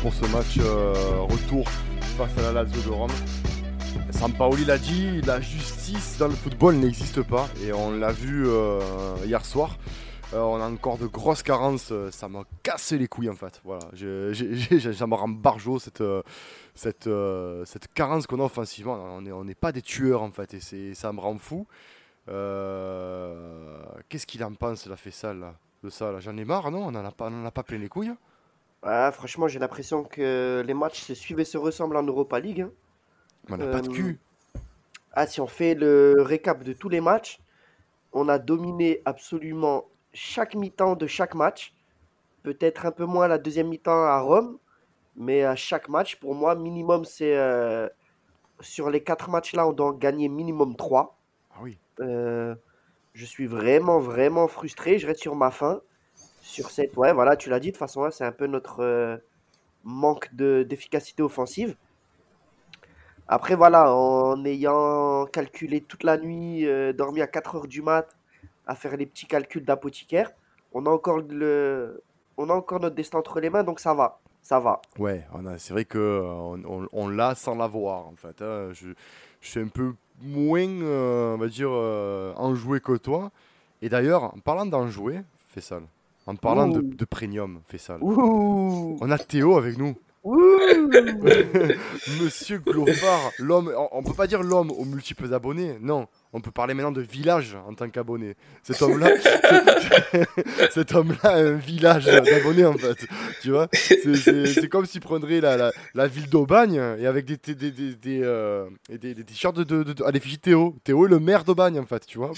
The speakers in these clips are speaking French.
pour ce match retour face à la Lazio de Rome. Sampaoli l'a dit, la justice dans le football n'existe pas et on l'a vu hier soir. Euh, on a encore de grosses carences. Euh, ça m'a cassé les couilles en fait. Voilà, ça me rend barjo cette, euh, cette, carence qu'on a offensivement. On n'est pas des tueurs en fait et ça me rend fou. Qu'est-ce qu'il en pense la ça là, de ça J'en ai marre, non? On n'en a, pas, a pas plein les couilles Franchement, j'ai l'impression que les matchs se suivent et se ressemblent en Europa League. Hein. On n'a pas de cul. Ah, si on fait le récap de tous les matchs, on a dominé absolument chaque mi-temps de chaque match. Peut-être un peu moins la deuxième mi-temps à Rome, mais à chaque match, pour moi, minimum, c'est euh, sur les quatre matchs-là, on doit gagner minimum trois. Ah oui. Euh, je suis vraiment, vraiment frustré. Je reste sur ma faim. Sur cette. Ouais, voilà, tu l'as dit, de toute façon, c'est un peu notre euh, manque d'efficacité offensive. Après, voilà, en ayant calculé toute la nuit, dormi à 4 heures du mat, à faire les petits calculs d'apothicaire. On a encore le, on a encore notre destin entre les mains, donc ça va, ça va. Ouais, c'est vrai que euh, on, l'a sans l'avoir en fait. Hein. Je, je, suis un peu moins, euh, on va dire, euh, enjoué que toi. Et d'ailleurs, en parlant d'enjoué, Fessal, en parlant de, de, premium, Fessal, on a Théo avec nous. Monsieur Glofard, l'homme, on, peut pas dire l'homme aux multiples abonnés, non, on peut parler maintenant de village en tant qu'abonné. Cet homme-là, cet homme-là a un village d'abonnés en fait. Tu vois, c'est comme s'il prendrait la, la, ville d'Aubagne et avec des des, des, des, euh, des, des t-shirts de, de, de, à l'effigie Théo. Théo est le maire d'Aubagne en fait, tu vois?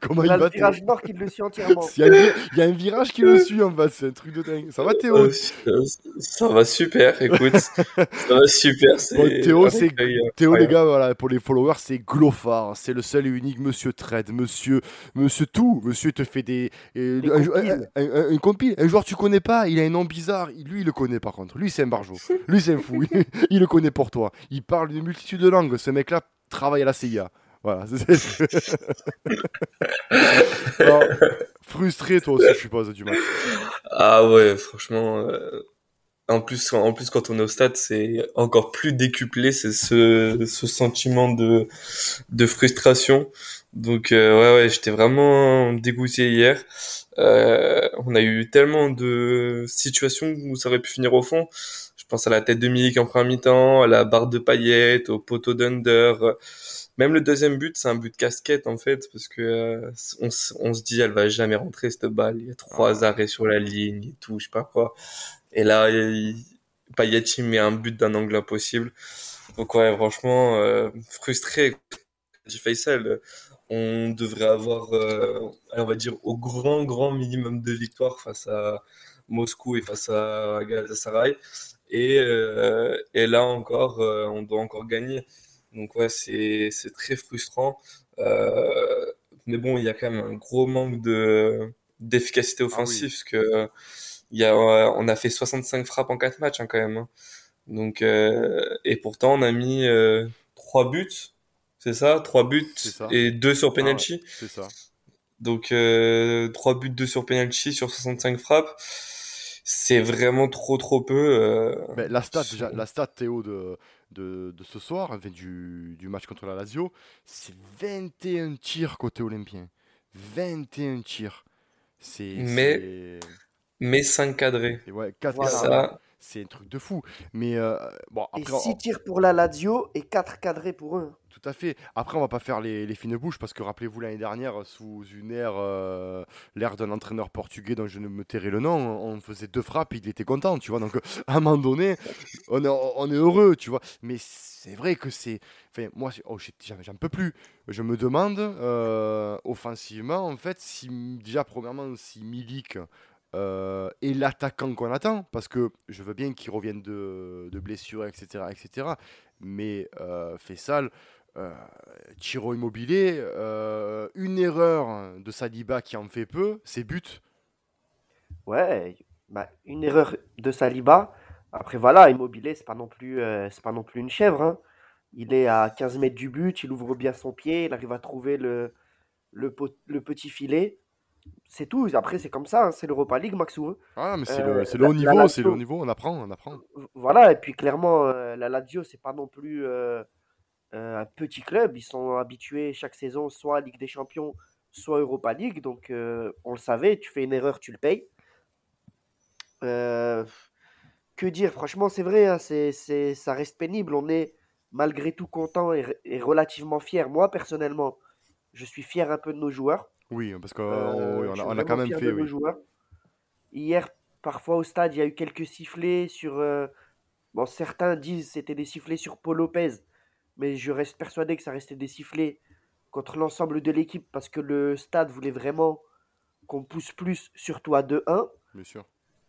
Comment il, y a le virage nord qui le suit entièrement. Il y, a, un virage qui le suit en fait, c'est un truc de dingue. Ça va Théo? Ça va super, écoute. ça va super. Théo, c'est Théo les gars, voilà, pour les followers, c'est Glofard c'est le seul et unique Monsieur Trade, Monsieur, Monsieur tout. Monsieur te fait des, euh, un, un, un, compil. Un joueur tu connais pas, il a un nom bizarre. Lui, il le connaît par contre. Lui, c'est un barjo. Lui, c'est un fou. il le connaît pour toi. Il parle d'une multitude de langues. Ce mec-là travaille à la CIA. Voilà. frustré toi aussi, je suppose, du match. Ah ouais, franchement. Euh, en plus, en plus, quand on est au stade, c'est encore plus décuplé, c'est ce, ce sentiment de, de frustration. Donc, euh, ouais, ouais, j'étais vraiment dégoûté hier. Euh, on a eu tellement de situations où ça aurait pu finir au fond. Je pense à la tête de Milik en première mi-temps, à la barre de paillettes, au poteau d'under. Même le deuxième but, c'est un but de casquette en fait, parce que euh, on, on, se dit elle va jamais rentrer cette balle. Il y a trois ah. arrêts sur la ligne et tout, je sais pas quoi. Et là, Payet met un but d'un angle impossible. Donc ouais, franchement, euh, frustré. Faisal, on devrait avoir, euh, on va dire, au grand, grand minimum de victoires face à Moscou et face à Galatasaray. Et, euh, et là encore, on doit encore gagner. Donc ouais, c'est très frustrant. mais bon, il y a quand même un gros manque de d'efficacité ah offensive, parce que il y a, on a fait 65 frappes en 4 matchs hein, quand même. Hein. Donc, euh, et pourtant, on a mis euh, 3 buts, c'est ça? 3 buts et 2 sur ah penalty. c'est ça. Donc, euh, 3 buts, 2 sur penalty sur 65 frappes. C'est vraiment trop, trop peu. Euh, Mais la stat, déjà, la stat Théo de, de, de ce soir, du, du match contre la Lazio, c'est 21 tirs côté olympien. 21 tirs. C'est. Mais mais 5 cadrés. ouais, 4 ça... C'est un truc de fou. Mais euh, bon, après, et 6 tirs pour la Lazio et 4 cadrés pour eux. Tout à fait. Après, on va pas faire les, les fines bouches parce que rappelez-vous l'année dernière, sous une ère, euh, l'ère d'un entraîneur portugais dont je ne me tairai le nom, on faisait deux frappes, il était content, tu vois. Donc, à un moment donné, on est, on est heureux, tu vois. Mais c'est vrai que c'est. Enfin, moi, oh, j'en peux plus. Je me demande, euh, offensivement, en fait, si déjà, premièrement, si Milik euh, et l'attaquant qu'on attend, parce que je veux bien qu'il revienne de, blessure, etc., etc. Mais euh, Fessal, euh, Tiro Immobilier, euh, une erreur de Saliba qui en fait peu, c'est but. Ouais, bah, une erreur de Saliba. Après voilà, Immobilier, c'est pas non plus, pas non plus une chèvre. Hein. Il est à 15 mètres du but, il ouvre bien son pied, il arrive à trouver le petit filet. C'est tout. Après, c'est comme ça. hein, C'est l'Europa League, Maxou. hein. Ah, mais c'est Euh, le, c'est le haut niveau, c'est le haut niveau, on apprend, on apprend. Voilà. Et puis, clairement, euh, la Lazio, c'est pas non plus euh, euh, un petit club. Ils sont habitués chaque saison soit à Ligue des Champions, soit Europa League. Donc, euh, on le savait. Tu fais une erreur, tu le payes. Euh, que dire? Franchement, c'est vrai. hein, c'est, c'est, ça reste pénible. On est malgré tout content et, et relativement fier. Moi, personnellement, je suis fier un peu de nos joueurs. Oui, parce qu'on Euh, on je a, suis on a quand même fait, oui. Hier, parfois au stade, il y a eu quelques sifflets sur. euh, bon, certains disent que c'était des sifflets sur Paul Lopez, mais je reste persuadé que ça restait des sifflets contre l'ensemble de l'équipe parce que le stade voulait vraiment qu'on pousse plus, surtout à 2-1. Bien sûr.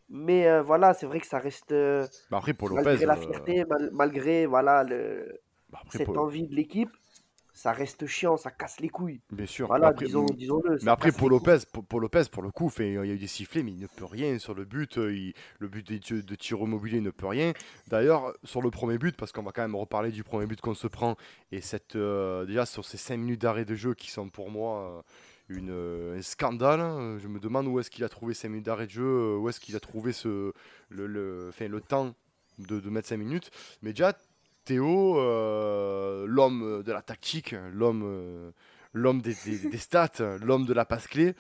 Mais euh, voilà, c'est vrai que ça reste, Bah après, pour malgré Lopez, la fierté, mal- malgré voilà, le, bah après, cette envie de l'équipe, ça reste chiant, ça casse les couilles. bien sûr. Voilà, Après, disons, mm, disons-le. Mais après, couilles. Lopez, pour, pour Lopez, pour le coup, fait, il y a eu des sifflets, mais il ne peut rien sur le but. euh, il- le but de, de, de tir immobilier il ne peut rien. D'ailleurs, sur le premier but, parce qu'on va quand même reparler du premier but qu'on se prend, et cette, euh, déjà sur ces 5 minutes d'arrêt de jeu qui sont pour moi euh, une, euh, un scandale. hein, Je me demande où est-ce qu'il a trouvé 5 minutes d'arrêt de jeu, où est-ce qu'il a trouvé ce, le, le, le temps de, de mettre 5 minutes. Mais déjà, Théo, euh, l'homme de la tactique, l'homme euh, l'homme des, des- des stats, l'homme de la passe clé,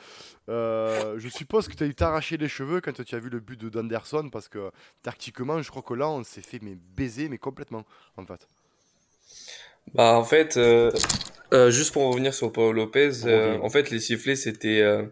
euh, je suppose que tu as eu t'arracher les cheveux quand tu as vu le but de d'Anderson parce que tactiquement, je crois que là, on s'est fait mais baiser, mais complètement, en fait. Bah, en fait, euh, euh, juste pour revenir sur Paul Lopez, euh, en fait, les sifflets, c'était euh,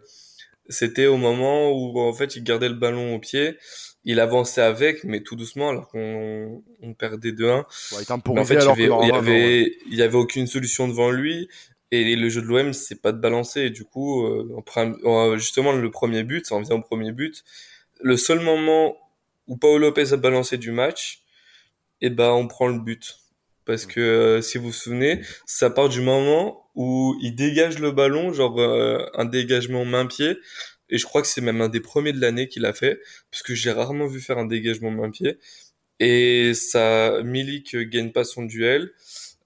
c'était au moment où en fait il gardait le ballon au pied, il avançait avec, mais tout doucement, alors qu'on on perdait 2-1. Ouais, il Mais en fait, il y alors que avait, il ouais. avait, il y avait aucune solution devant lui. Et le jeu de l'OM, c'est pas de balancer. Et du coup, euh, justement, le premier but, ça en vient au premier but. Le seul moment où Paolo Lopez a balancé du match, et ben, on prend le but. Parce que, euh, si vous vous souvenez, ça part du moment où il dégage le ballon, genre euh, un dégagement main-pied. Et je crois que c'est même un des premiers de l'année qu'il a fait, parce que j'ai rarement vu faire un dégagement main-pied. Et ça, Milik gagne pas son duel.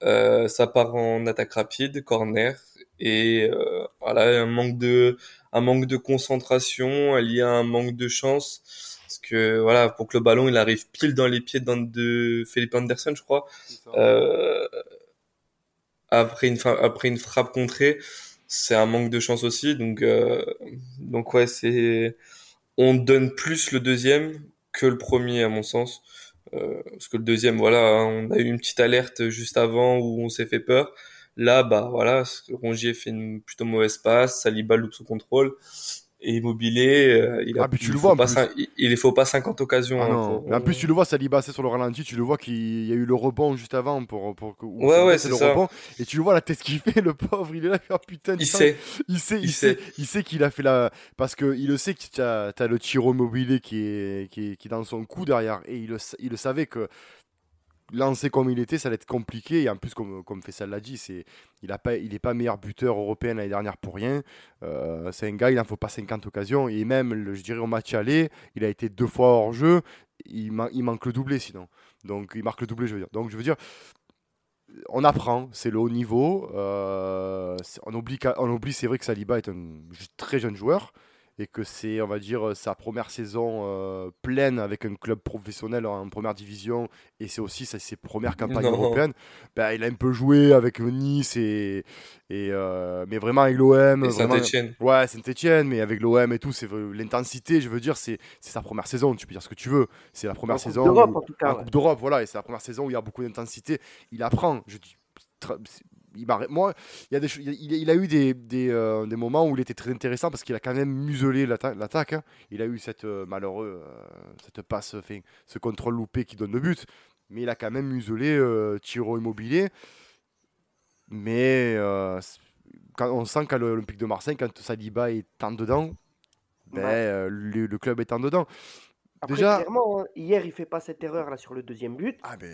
Euh, ça part en attaque rapide, corner, et euh, voilà un manque de un manque de concentration lié à un manque de chance, parce que voilà pour que le ballon il arrive pile dans les pieds d'un- de Philippe Anderson, je crois, euh, après une après une frappe contrée, c'est un manque de chance aussi, donc euh, donc ouais c'est on donne plus le deuxième que le premier à mon sens. Euh, parce que le deuxième, voilà, hein, on a eu une petite alerte juste avant où on s'est fait peur. Là, bah voilà, Rongier fait une plutôt mauvaise passe, Saliba loupe son contrôle. Et Immobilier, euh, il, a, Ah, tu il le vois, pas cin- il, il faut pas 50 occasions. Ah hein, pour- en plus, tu le vois, Saliba, c'est sur le ralenti, tu le vois qu'il y a eu le rebond juste avant pour, pour que. Ouais, ouais, c'est le ça. rebond. Et tu le vois la tête qu'il fait, le pauvre, il est là, oh, putain, Il sait. il sait, il, sait, il sait qu'il a fait la. Parce qu'il le sait que tu as, le tiro immobilier qui est, qui, est, qui est dans son cou derrière. Et il le, il le savait que lancer comme il était, ça allait être compliqué. Et en plus, comme, comme Fessal l'a dit, c'est, il n'est pas, il pas meilleur buteur européen l'année dernière pour rien. Euh, c'est un gars, il n'en faut pas 50 occasions. Et même, le- je dirais, au match aller, il a été deux fois hors jeu. Il, man- il manque le doublé sinon. Donc, il marque le doublé, je veux dire. Donc, je veux dire, on apprend, c'est le haut niveau. euh, on oublie, on oublie c'est vrai que Saliba est un très jeune joueur et que c'est, on va dire, sa première saison euh, pleine avec un club professionnel en première division et c'est aussi sa- ses premières campagnes Non. européennes. Ben, il a un peu joué avec Nice et, et euh, mais vraiment avec l'OM. Saint-Etienne. Ouais, Saint-Etienne, mais avec l'OM et tout, c'est l'intensité, je veux dire, c'est c'est sa première saison, tu peux dire ce que tu veux. C'est la première En Coupe saison. d'Europe, où- en tout cas, en ouais. Coupe d'Europe, voilà, et c'est la première saison où il y a beaucoup d'intensité. Il apprend. Je dis, il moi, il, y a des, cho- il, il- il a eu des, des, euh, des moments où il était très intéressant parce qu'il a quand même muselé l'atta- l'attaque. hein. Il a eu cette euh, malheureux, euh, cette passe, enfin, ce contrôle loupé qui donne le but. Mais il a quand même muselé Tiro Immobilier. Mais quand on sent qu'à l'Olympique de Marseille, quand Saliba est en dedans, ben, Ouais. le, le club est en dedans. Après, Déjà- clairement, hein, hier, il fait pas cette erreur là sur le deuxième but. Ah ben,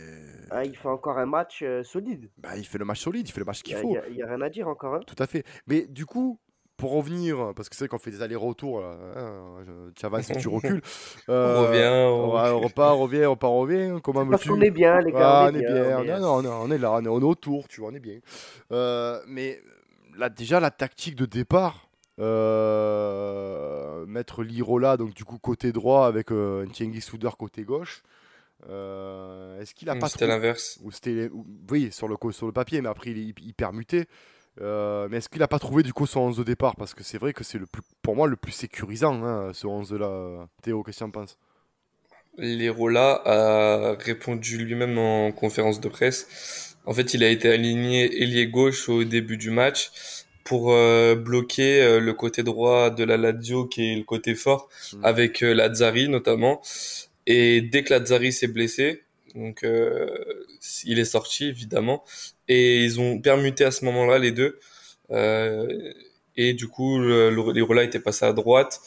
Ah, il fait encore un match euh, solide. bah, il fait le match solide, il fait le match Il qu'il faut. il y a- rien à dire encore. hein. Tout à fait. Mais du coup, pour revenir, parce que c'est vrai qu'on fait des allers-retours, hein, je- tu avances et tu recules. Euh, On revient, on ouais, on recule. repart, on revient, on repart, on revient. Comment Parce qu'on est bien, les gars. Ah, on est bien. on est- Non, non, non, on est là, on est, on est autour, tu vois, on est bien. Euh, mais là, déjà, la tactique de départ, euh, mettre Lirola, donc du coup côté droit, avec euh, Ntyengi Souder côté gauche. Euh, Est-ce qu'il a pas C'était l'inverse. Ou c'était, ou- oui, sur le, sur le papier, mais après il est hy- hyper muté. Euh, mais est-ce qu'il a pas trouvé du coup son 11 de départ? Parce que c'est vrai que c'est le plus, pour moi le plus sécurisant, hein, ce 11 là. Théo, qu'est-ce que tu en penses Lerola a répondu lui-même en conférence de presse. En fait, il a été aligné ailier gauche au début du match pour euh, bloquer euh, le côté droit de la Lazio, qui est le côté fort, Mm. avec euh, Lazzari notamment. Et dès que Lazzari s'est blessé, donc euh, il est sorti évidemment, et ils ont permuté à ce moment-là les deux. Et du coup, le, le- Lerola était passé à droite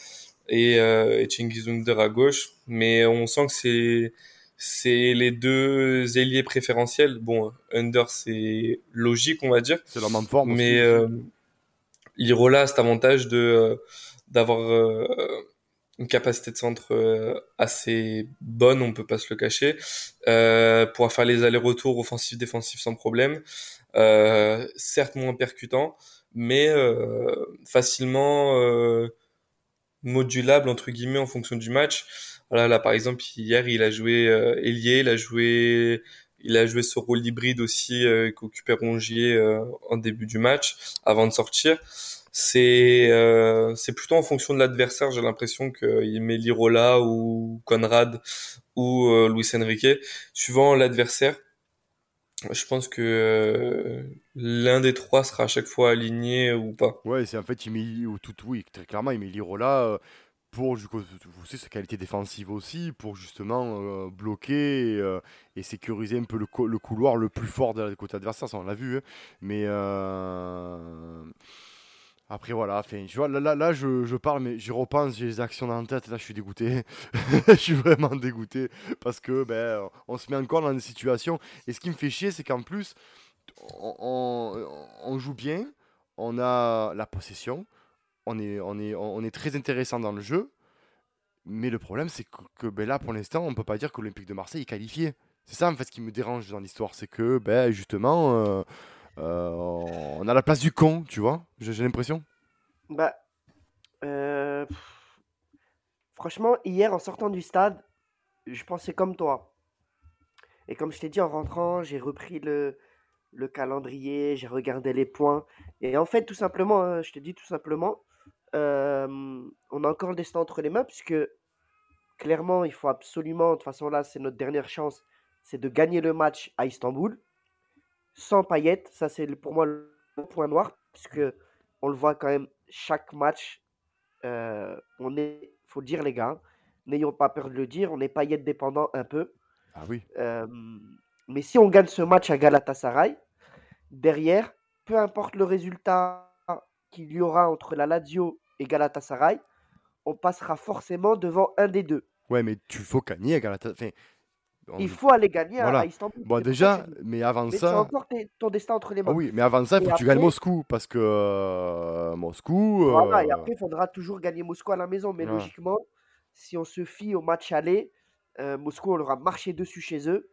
et, euh, et Cengiz Under à gauche. Mais on sent que c'est c'est les deux ailiers préférentiels. Bon, Under c'est logique on va dire, C'est l'homme en forme. aussi. mais euh, Lirola a cet avantage de euh, d'avoir euh, une capacité de centre euh, assez bonne, on peut pas se le cacher, euh, pouvoir faire les allers-retours offensifs-défensifs sans problème. Euh, certes moins percutant, mais euh, facilement modulable entre guillemets en fonction du match. Voilà, là par exemple hier il a joué ailier, il a joué il a joué ce rôle hybride aussi euh, qu'occupait Rongier euh, en début du match avant de sortir. C'est euh, c'est plutôt en fonction de l'adversaire, j'ai l'impression qu'il met Lirola ou Conrad ou euh, Luis Enrique suivant l'adversaire. Je pense que l'un des trois sera à chaque fois aligné ou pas. Ouais, c'est en fait, il met ou tout, oui, très clairement, il met Lirola pour du coup, savez, sa qualité défensive aussi, pour justement euh, bloquer et, euh, et sécuriser un peu le, co- le couloir le plus fort de la côté adversaire, ça on l'a vu. hein. Mais euh, après voilà, enfin, tu vois, là, là, je, parle, mais j'y repense, j'ai les actions dans la tête, là je suis dégoûté. je suis vraiment dégoûté parce que ben, on se met encore dans une situation. Et ce qui me fait chier, c'est qu'en plus, on joue bien, on a la possession, on est, on est, on est très intéressant dans le jeu, mais le problème c'est que, ben là pour l'instant on peut pas dire que l'Olympique de Marseille est qualifié. C'est ça en fait ce qui me dérange dans l'histoire, c'est que ben justement euh, euh, on a la place du con, tu vois, j'ai l'impression. Bah, euh, franchement, hier, en sortant du stade, je pensais comme toi. Et comme je t'ai dit, en rentrant, j'ai repris le, le calendrier, j'ai regardé les points. Et en fait, tout simplement, hein, je te dis tout simplement, euh, on a encore le destin entre les mains, puisque clairement, il faut absolument, de toute façon là, c'est notre dernière chance, c'est de gagner le match à Istanbul, sans paillettes. Ça, c'est pour moi le point noir, puisque on le voit quand même chaque match. euh, on est, faut le dire les gars, n'ayons pas peur de le dire, on est paillettes dépendant un peu. Ah oui. Euh, mais si on gagne ce match à Galatasaray, derrière, peu importe le résultat qu'il y aura entre la Lazio et Galatasaray, on passera forcément devant un des deux. Ouais, mais tu faut gagner à Galatasaray. Enfin, on- Il faut aller gagner à- Voilà. à, Istanbul. Bon ça déjà, mais avant Mais tu as ça, encore ton destin entre les ah mains. oui, mais avant ça, il faut que tu gagnes Moscou parce que euh, Moscou. Voilà, et euh, après, il faudra toujours gagner Moscou à la maison. Mais logiquement, si on se fie au match aller, euh, Moscou, on leur a marché dessus chez eux.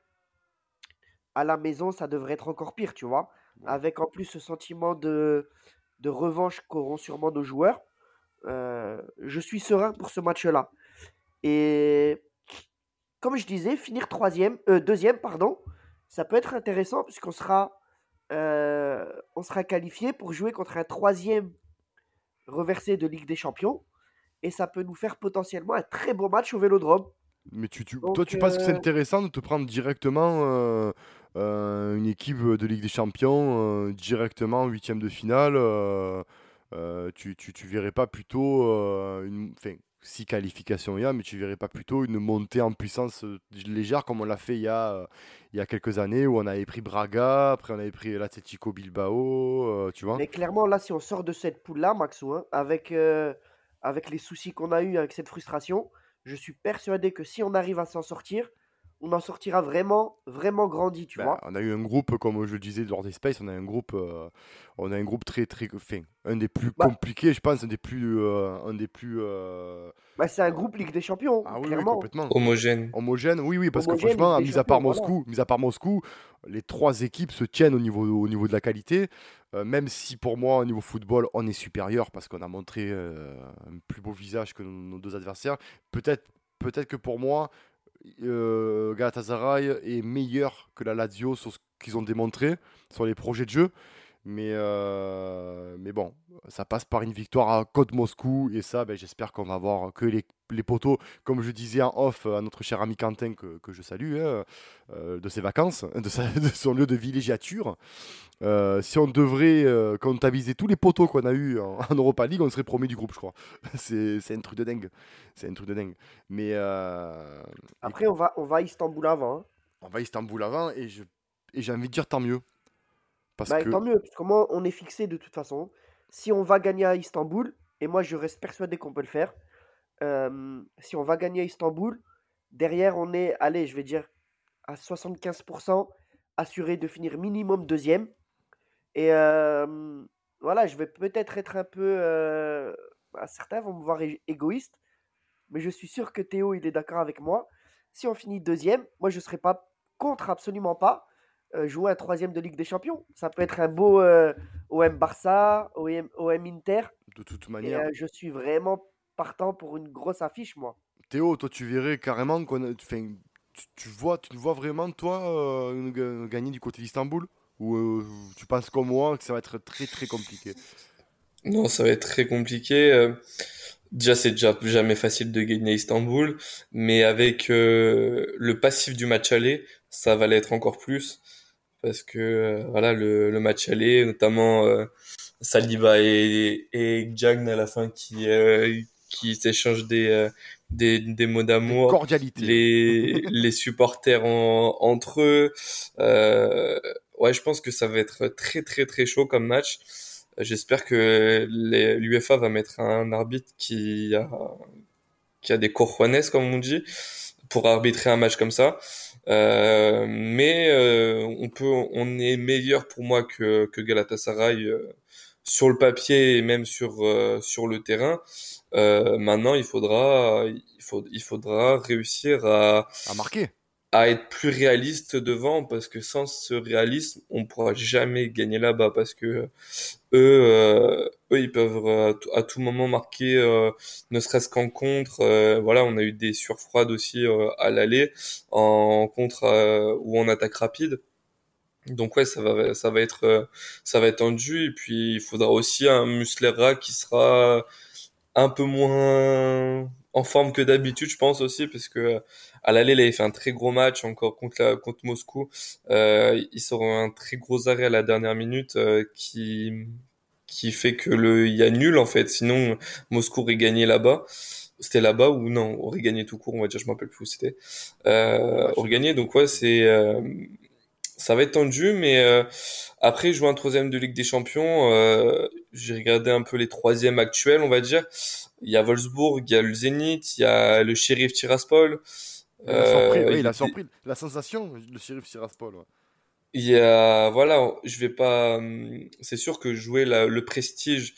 À la maison, ça devrait être encore pire, tu vois. Avec en plus ce sentiment de, de revanche qu'auront sûrement nos joueurs. Euh, je suis serein pour ce match-là. Et comme je disais, finir troisième, euh, deuxième, pardon, ça peut être intéressant puisqu'on sera, euh, on sera qualifié pour jouer contre un troisième reversé de Ligue des Champions. Et ça peut nous faire potentiellement un très beau match au Vélodrome. Mais tu, tu- Donc, toi, tu penses que c'est intéressant de te prendre directement une équipe de Ligue des Champions, directement en huitième de finale euh, tu, tu, tu verrais pas plutôt euh, une. Si qualification y a, mais tu verrais pas plutôt une montée en puissance euh, légère comme on l'a fait il y, a, il y a quelques années où on avait pris Braga, après on avait pris l'Atletico Bilbao, tu vois Mais clairement, là, si on sort de cette poule-là, Maxou, hein, avec, avec les soucis qu'on a eu avec cette frustration, je suis persuadé que si on arrive à s'en sortir, on en sortira vraiment, vraiment grandi, tu Ben, vois. on a eu un groupe, comme je le disais lors des Space, on a un groupe, euh, on a un groupe très très, enfin, un des plus Bah. compliqués, je pense, un des plus, euh, un des plus, euh, Bah, c'est un groupe Ligue des Champions, ah oui, oui, clairement. complètement. Homogène. Homogène, oui, oui, parce que franchement, mis à part voilà. Moscou, mis à part Moscou, les trois équipes se tiennent au niveau, au niveau de la qualité. Euh, même si pour moi, au niveau football, on est supérieur parce qu'on a montré euh, un plus beau visage que nos, nos deux adversaires. Peut-être, peut-être que pour moi, Galatasaray est meilleur que la Lazio sur ce qu'ils ont démontré sur les projets de jeu. Mais, euh, mais bon, ça passe par une victoire à Côte Moscou. Et ça, ben, j'espère qu'on va voir que les, les poteaux, comme je disais en off à notre cher ami Quentin, que, que je salue, hein, euh, de ses vacances, de, sa- de son lieu de villégiature. Euh, si on devrait comptabiliser tous les poteaux qu'on a eu en, en Europa League, on serait premier du groupe, je crois. C'est c'est un truc de dingue. C'est un truc de dingue. Mais Après, on va, on va à Istanbul avant. hein. on va à Istanbul avant et je- et j'ai envie de dire tant mieux. Parce Bah, que tant mieux, parce que moi, on est fixé de toute façon. Si on va gagner à Istanbul, et moi je reste persuadé qu'on peut le faire, euh, si on va gagner à Istanbul, derrière on est, allez, je vais dire, à 75% assuré de finir minimum deuxième. Et euh, voilà, je vais peut-être être un peu... euh, bah, certains vont me voir égoïste, mais je suis sûr que Théo, il est d'accord avec moi. Si on finit deuxième, moi je ne serai pas contre, absolument pas, jouer un troisième de Ligue des Champions. Ça peut être un beau euh, OM Barça, OM, OM Inter. de toute Et manière, euh, je suis vraiment partant pour une grosse affiche, moi. Théo, toi tu verrais carrément qu'on tu, tu vois, tu vois vraiment toi euh, gagner du côté d'Istanbul? Ou euh, tu penses comme moi que ça va être très très compliqué? Non, ça va être très compliqué. Euh, Déjà, c'est déjà jamais facile de gagner à Istanbul, mais avec euh, le passif du match aller, ça va l'être encore plus. Parce que euh, voilà, le, le match aller, notamment euh, Saliba et, et Jagn à la fin qui, euh, qui s'échangent des, euh, des, des mots d'amour Cordialité. les, les supporters en- entre eux. Euh, ouais, je pense que ça va être très très très chaud comme match. J'espère que l'UEFA va mettre un arbitre qui a, qui a des cojones, comme on dit, pour arbitrer un match comme ça. Euh, mais euh, on peut, on est meilleur pour moi que, que Galatasaray euh, sur le papier et même sur euh, sur le terrain. Euh, maintenant, il faudra, il faut, il faudra réussir à À marquer. à être plus réaliste devant parce que sans ce réalisme, on pourra jamais gagner là-bas parce que eux, euh, eux, ils peuvent euh, à tout- moment marquer, euh, ne serait-ce qu'en contre. euh, voilà, on a eu des surfroides aussi euh, à l'aller en contre euh, ou en attaque rapide. Donc ouais, ça va, ça va être, euh, ça va être tendu et puis il faudra aussi un Muslera qui sera un peu moins en forme que d'habitude, je pense aussi, parce que à l'aller, il avait fait un très gros match encore contre la, contre Moscou. Euh, il sort un très gros arrêt à la dernière minute euh, qui qui fait que le il y a nul en fait. Sinon, Moscou aurait gagné là-bas. C'était là-bas ou non, aurait gagné tout court, on va dire, je m'en rappelle plus où c'était. Euh, aurait gagné, donc ouais, c'est euh, ça va être tendu, mais euh, après jouer un troisième de Ligue des Champions, euh, j'ai regardé un peu les troisièmes actuels, on va dire. Il y a Wolfsburg, il y a le Zénith, il y a le Sheriff Tiraspol. Il a surpris, Euh, oui, il- il a surpris. La sensation, le shérif Siraspol. ouais. Il y a, voilà, je vais pas, hum, c'est sûr que jouer la- le prestige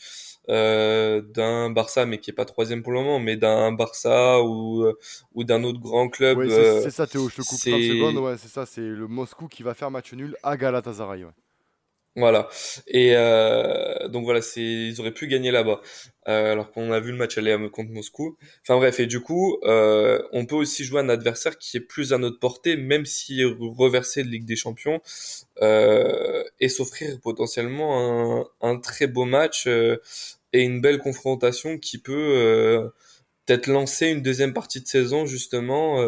euh, d'un Barça, mais qui est pas troisième pour le moment, mais d'un Barça ou euh, ou d'un autre grand club. Ouais, c'est euh, c'est ça Théo, je te coupe 30 c'est- secondes. Ouais, c'est ça, c'est le Moscou qui va faire match nul à Galatasaray. ouais. Voilà. Et euh, donc voilà, c'est ils auraient pu gagner là-bas, euh, alors qu'on a vu le match aller à- contre Moscou. Enfin bref, et du coup, euh, on peut aussi jouer un adversaire qui est plus à notre portée, même est reversé de Ligue des Champions, euh, et s'offrir potentiellement un, un très beau match euh, et une belle confrontation qui peut euh, peut-être lancer une deuxième partie de saison justement.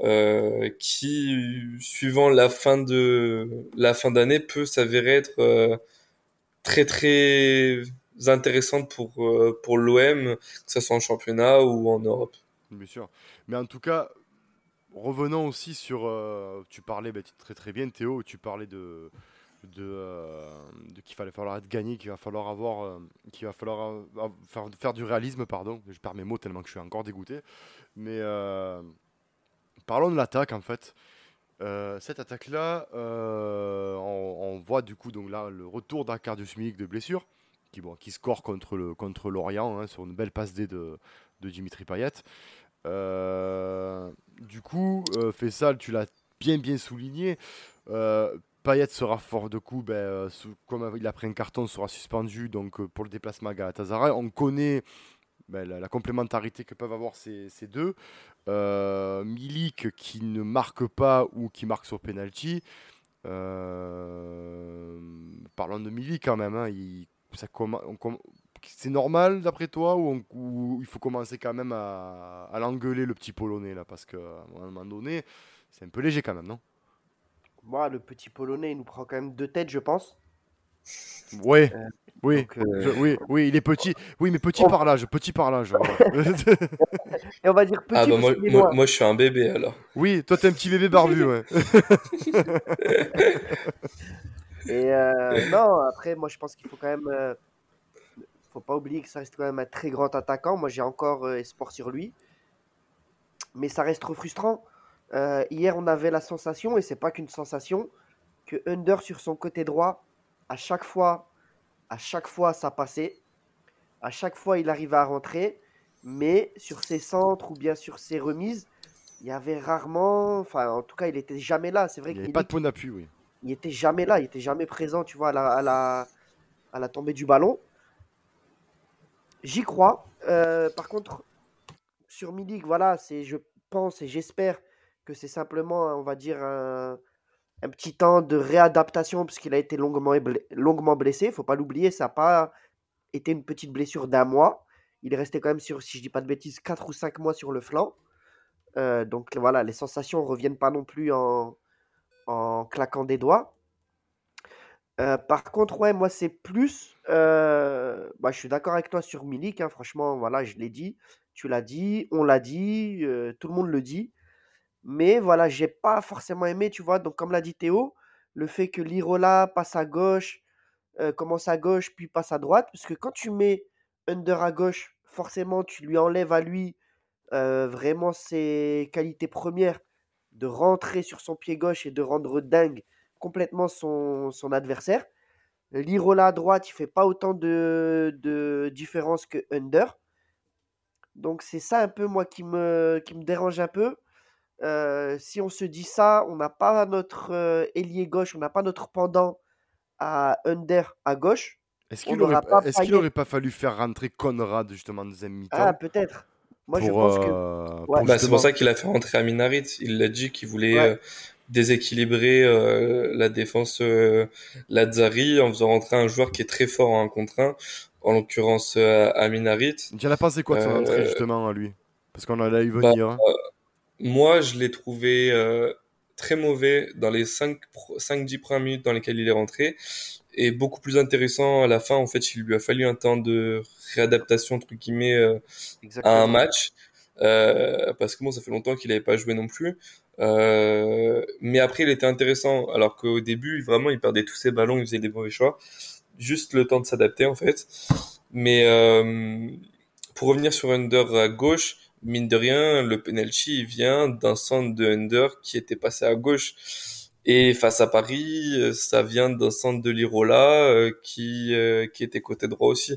Euh, qui, suivant la fin de la fin d'année, peut s'avérer être euh, très très intéressante pour euh, pour l'OM, que ce soit en championnat ou en Europe. Bien sûr. Mais en tout cas, revenons aussi sur. tu parlais bah, très très bien, Théo, tu parlais de. de, qu'il fallait falloir être gagné, qu'il va falloir avoir. qu'il va falloir faire, faire du réalisme, pardon. Je perds mes mots tellement que je suis encore dégoûté. Mais. Parlons de l'attaque en fait. Euh, cette attaque-là, euh, on, voit du coup donc là le retour d'Arcadius Milik de blessure, qui, qui score contre, l'Orient hein, sur une belle passe D de, de Dimitri Payet. Euh, du coup, Fessal, tu l'as bien bien souligné. Payet sera fort de coup, ben, comme il a pris un carton, sera suspendu donc pour le déplacement à Galatasaray. On connaît ben, la, complémentarité que peuvent avoir ces, deux. Euh, Milik qui ne marque pas ou qui marque sur penalty. Euh, parlons de Milik quand même. Hein, c'est normal d'après toi ou, il faut commencer quand même à, l'engueuler le petit polonais là? Parce qu'à un moment donné c'est un peu léger quand même non? Moi le petit polonais il nous prend quand même deux têtes je pense. Ouais. Euh, oui, euh, oui, oui, il est petit. Oui, mais petit oh. par l'âge, petit par l'âge. Et on va dire petit. Ah bah moi, moi, je suis un bébé alors. Oui, toi t'es un petit bébé barbu, ouais. Et euh, non, après, moi je pense qu'il faut quand même. faut pas oublier que ça reste quand même un très grand attaquant. Moi j'ai encore espoir sur lui. Mais ça reste trop frustrant. hier, on avait la sensation, et c'est pas qu'une sensation, que Under sur son côté droit à chaque fois, à chaque fois, ça passait. À chaque fois, il arrivait à rentrer. Mais sur ses centres ou bien sur ses remises, il y avait rarement. Enfin, en tout cas, il était jamais là. C'est vrai qu'il n'y avait pas de point d'appui, oui. Il était jamais là. Il était jamais présent, tu vois, à la, à la, tombée du ballon. J'y crois. Euh, par contre, sur Milik, voilà, c'est, je pense et j'espère que c'est simplement, on va dire, un, un petit temps de réadaptation puisqu'il a été longuement, blessé. Il faut pas l'oublier, ça n'a pas été une petite blessure d'un mois. Il est resté quand même sur, si je dis pas de bêtises, 4 ou 5 mois sur le flanc. Euh, donc voilà, les sensations ne reviennent pas non plus en, en claquant des doigts. Euh, par contre, ouais, moi c'est plus. Euh, bah, je suis d'accord avec toi sur Milik. Hein, franchement, voilà, je l'ai dit. Tu l'as dit, on l'a dit, tout le monde le dit. Mais voilà, j'ai pas forcément aimé, tu vois? Donc, comme l'a dit Théo, le fait que Lirola passe à gauche, euh, commence à gauche, puis passe à droite. Parce que quand tu mets Under à gauche, forcément, tu lui enlèves à lui euh, vraiment ses qualités premières de rentrer sur son pied gauche et de rendre dingue complètement son, son adversaire. Lirola à droite, il fait pas autant de, différence que Under. Donc c'est ça un peu moi qui me dérange un peu. Euh, si on se dit ça, on n'a pas notre euh, ailier gauche, on n'a pas notre pendant à Under à gauche. Est-ce qu'il n'aurait pas, fallu faire rentrer Conrad justement dans deuxième mi-temps Ah, peut-être. Moi, je pense que. Euh, bah, c'est pour ça qu'il a fait rentrer Aminarit. Il l'a dit qu'il voulait déséquilibrer la défense Lazari en faisant rentrer un joueur qui est très fort en un contre 1, en l'occurrence Aminarit. Tu en as pensé quoi de son entrée justement à lui? Parce qu'on a eu venir. Bah, hein. Moi, je l'ai trouvé euh, très mauvais dans les 5-10 premières minutes dans lesquelles il est rentré et beaucoup plus intéressant à la fin. En fait, il lui a fallu un temps de réadaptation, entre guillemets, euh, à un match. Euh, parce que bon, ça fait longtemps qu'il n'avait pas joué non plus. Euh, mais après, il était intéressant, alors qu'au début, vraiment, il perdait tous ses ballons, il faisait des mauvais choix. Juste le temps de s'adapter, en fait. Mais euh, pour revenir sur Under à gauche, mine de rien, le penalty vient d'un centre de Under qui était passé à gauche. Et face à Paris, euh, ça vient d'un centre de Lirola euh, qui euh, qui était côté droit aussi.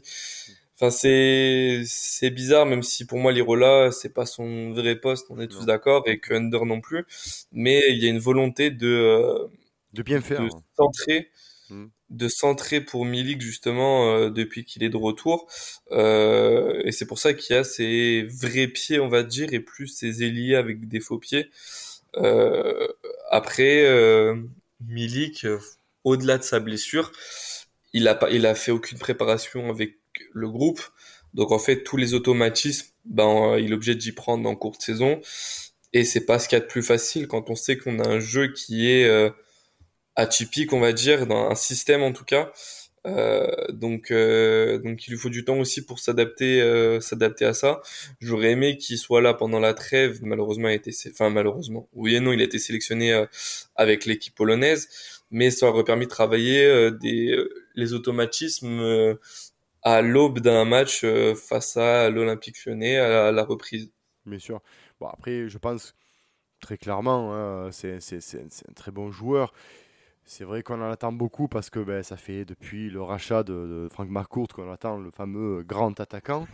Enfin c'est c'est bizarre même si pour moi Lirola c'est pas son vrai poste, on est tous d'accord et que Under non plus, mais il y a une volonté de de bien faire, de centrer Mm. De centrer pour Milik justement euh, depuis qu'il est de retour. Euh, et c'est pour ça qu'il a ses vrais pieds, on va dire, et plus ses ailiers avec des faux pieds. Euh, après, Milik, au-delà de sa blessure, il a pas, il a fait aucune préparation avec le groupe. Donc en fait, tous les automatismes, ben, il est obligé d'y prendre en cours de saison. Et c'est pas ce qu'il y a de plus facile quand on sait qu'on a un jeu qui est atypique, on va dire, dans un système en tout cas. Euh, donc, euh, donc il lui faut du temps aussi pour s'adapter, euh, s'adapter à ça. J'aurais aimé qu'il soit là pendant la trêve. Malheureusement, a été, enfin malheureusement, oui et non, il a été sélectionné avec l'équipe polonaise, mais ça aurait permis de travailler les automatismes à l'aube d'un match face à l'Olympique Lyonnais à la, reprise. Bien sûr. Bon après, je pense Très clairement, hein, c'est un très bon joueur. C'est vrai qu'on en attend beaucoup parce que ben, ça fait depuis le rachat de, Franck McCourt qu'on attend le fameux grand attaquant.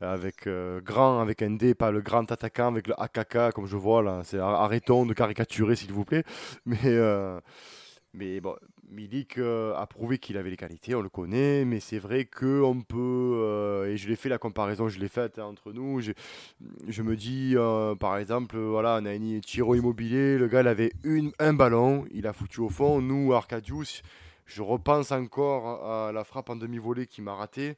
Avec euh, grand avec un D, pas le grand attaquant avec le AKK comme je vois là. Arrêtons de caricaturer s'il vous plaît. Mais euh, mais bon, Milik euh, a prouvé qu'il avait les qualités, on le connaît, mais c'est vrai qu'on peut, euh, et je l'ai fait la comparaison, je l'ai faite hein, entre nous, je, me dis, euh, par exemple, voilà, on a un Tiro Immobilier, le gars il avait un ballon, il a foutu au fond, nous, Arcadius, je repense encore à la frappe en demi-volée qui m'a raté,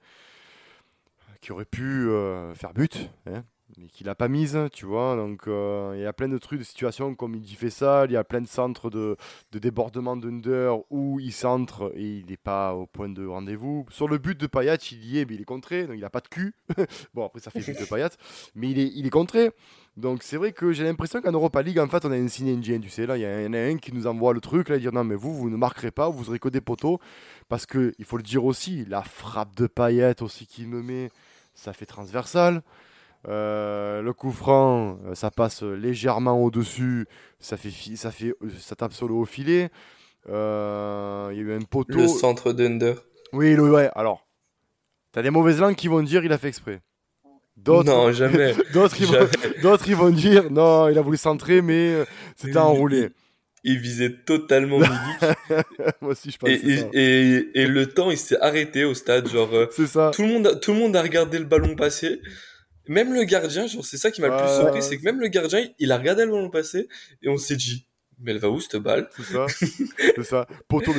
qui aurait pu faire but, hein, mais qu'il n'a pas mise, tu vois. Donc euh, il y a plein de trucs, de situations comme il dit fait ça, il y a plein de centres de, de débordement d'under où il centre et il n'est pas au point de rendez-vous. Sur le but de Payet, il y est, mais il est contré, donc il n'a pas de cul. bon, après ça fait but de Payet, mais il est, il est contré. Donc c'est vrai que j'ai l'impression qu'en Europa League, en fait, on a un signe indien, tu sais. Là, il y en a un qui nous envoie le truc, là, dire non, mais vous, vous ne marquerez pas, vous aurez que des poteaux. Parce que, il faut le dire aussi, la frappe de Payet aussi qu'il me met, ça fait transversal. Euh, le coup franc, euh, ça passe légèrement au-dessus, ça, fait ça, fait, euh, ça tape le haut filet. Euh, Il y a eu un poteau. Le centre d'Under. Oui, le, ouais, alors. T'as des mauvaises langues qui vont dire il a fait exprès. D'autres, Non, jamais. d'autres, ils vont, d'autres, ils vont dire non, il a voulu centrer, mais c'était enroulé. Il visait totalement Milik. Moi aussi, je pense et, et, et, et le temps, il s'est arrêté au stade. Genre, C'est ça. tout, le monde, tout le monde a regardé le ballon passer. Même le gardien, genre, c'est ça qui m'a le plus surpris, c'est que même le gardien, il a regardé le ballon passer et on s'est dit, mais elle va où cette balle? C'est ça. C'est ça.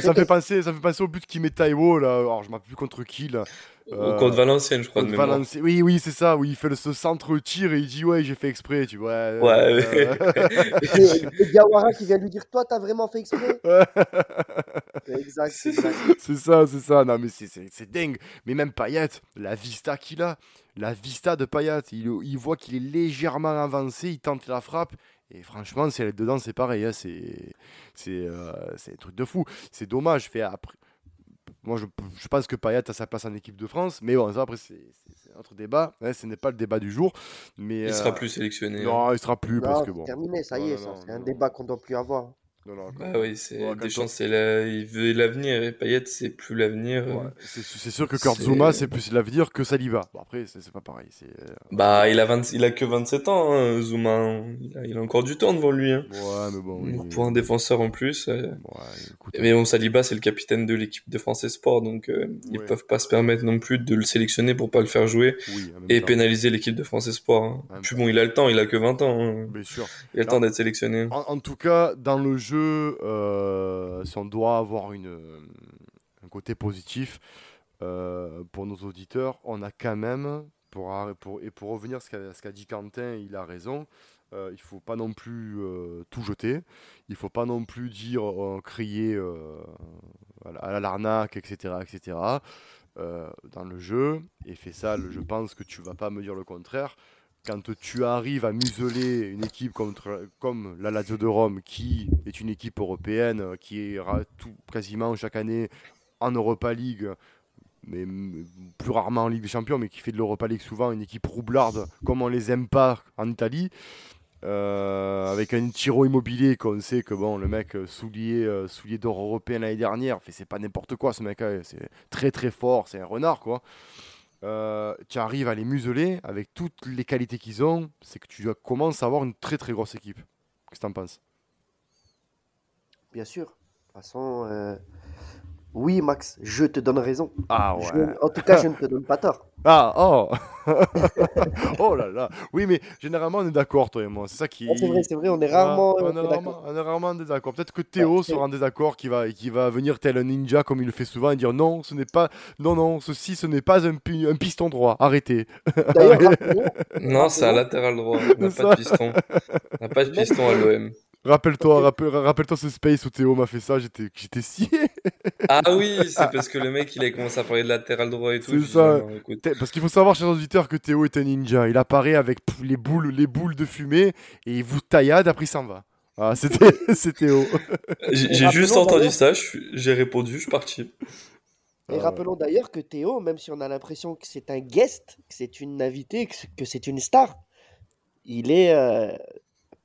Ça me fait penser, ça fait penser au but qui met Taiwo là. Alors je m'en plus contre qui là. Euh, Contre Valenciennes, je crois, de Contre. Valencia- Oui, oui, c'est ça. Oui, il fait le, ce centre tir et il dit ouais, j'ai fait exprès. Tu vois. euh, Ouais. Le, le Diawara qui vient lui dire Toi, t'as vraiment fait exprès? Exact, C'est- exact. c'est ça, c'est ça. Non, mais c'est- c'est c'est dingue. Mais même Payet, la vista qu'il a, la vista de Payet, il, il voit qu'il est légèrement avancé, il tente la frappe. Et franchement, si elle est dedans, c'est pareil. hein, c'est c'est euh, c'est un truc de fou. C'est dommage. Fait après. Moi, je, je pense que Payet a sa place en équipe de France. Mais bon, ça, après, c'est un autre débat. hein, ce n'est pas le débat du jour. Mais, Il euh, sera plus sélectionné. hein. Non, il sera plus parce que bon. c'est terminé, ça y est, C'est un non. débat qu'on doit plus avoir. Non, non, Bah oui, c'est Deschamps, c'est la... il veut l'avenir et Payet, c'est plus l'avenir. Ouais, euh. c'est sûr que c'est- Kurt Zuma, c'est plus l'avenir que Saliba. Bon, après, c'est pas pareil. euh, Bah, il a, 20... il a que 27 ans, hein, Zuma. hein. Il, a... il a encore du temps devant lui. Hein. Ouais, mais bon. oui. Pour un défenseur en plus. euh. Ouais, écoute, Mais bon, Saliba, c'est le capitaine de l'équipe de France Sport, donc euh, ils peuvent pas se permettre non plus de le sélectionner pour pas le faire jouer oui, et temps, pénaliser l'équipe de France Sport. Hein. Puis bon, il a le temps, il a que 20 ans. Bien sûr. Il a le temps d'être sélectionné. En, en tout cas, dans le jeu, euh, si on doit avoir euh, un côté positif euh, pour nos auditeurs, on a quand même, pour, pour- et pour revenir à ce qu'a dit Quentin, il a raison. il faut pas non plus tout jeter. Il faut pas non plus dire, crier à la- à la l'arnaque, etc., etc. dans le jeu. Et fait ça, je pense que tu vas pas me dire le contraire quand tu arrives à museler une équipe contre, comme la Lazio de Rome, qui est une équipe européenne, qui est tout, quasiment chaque année en Europa League, mais plus rarement en Ligue des Champions, mais qui fait de l'Europa League souvent, une équipe roublarde, comme on les aime pas en Italie, euh, avec un tiro immobilier qu'on sait que bon, le mec euh, soulier, euh, soulier d'or européen l'année dernière, c'est pas n'importe quoi ce mec, hein, c'est très très fort, c'est un renard quoi. Euh, tu arrives à les museler avec toutes les qualités qu'ils ont, c'est que tu commences à avoir une très très grosse équipe. Qu'est-ce que t'en penses? Bien sûr. De toute façon, euh, oui, Max, je te donne raison. Ah Je- en tout cas, je ne te donne pas tort. Ah oh Oh là là Oui mais généralement on est d'accord toi et moi, c'est ça qui... Ah, c'est vrai, c'est vrai, on est Ah, rarement. on, euh, est on est rarement en désaccord. Peut-être que Théo Ouais, c'est- sera en désaccord, qui va, qui va venir tel un ninja comme il le fait souvent et dire non, ce n'est pas, non non, ceci ce n'est pas un, pi- un piston droit. Arrêtez. Non, c'est un latéral droit. On n'a pas de piston. On n'a pas de piston à l'OM. Rappelle-toi, rappelle, rappelle-toi ce space où Théo m'a fait ça, j'étais, j'étais scié. Ah oui, c'est parce que le mec, il a commencé à parler de latéral droit et tout. C'est ça. non, Parce qu'il faut savoir, chers auditeurs, que Théo est un ninja. Il apparaît avec les boules, les boules de fumée et il vous taillade, après il s'en va. Ah, c'était, c'est Théo. J'ai juste entendu ça, j'ai répondu, je suis parti. Et Ah rappelons d'ailleurs que Théo, même si on a l'impression que c'est un guest, que c'est une invitée, que c'est- que c'est une star, il est euh,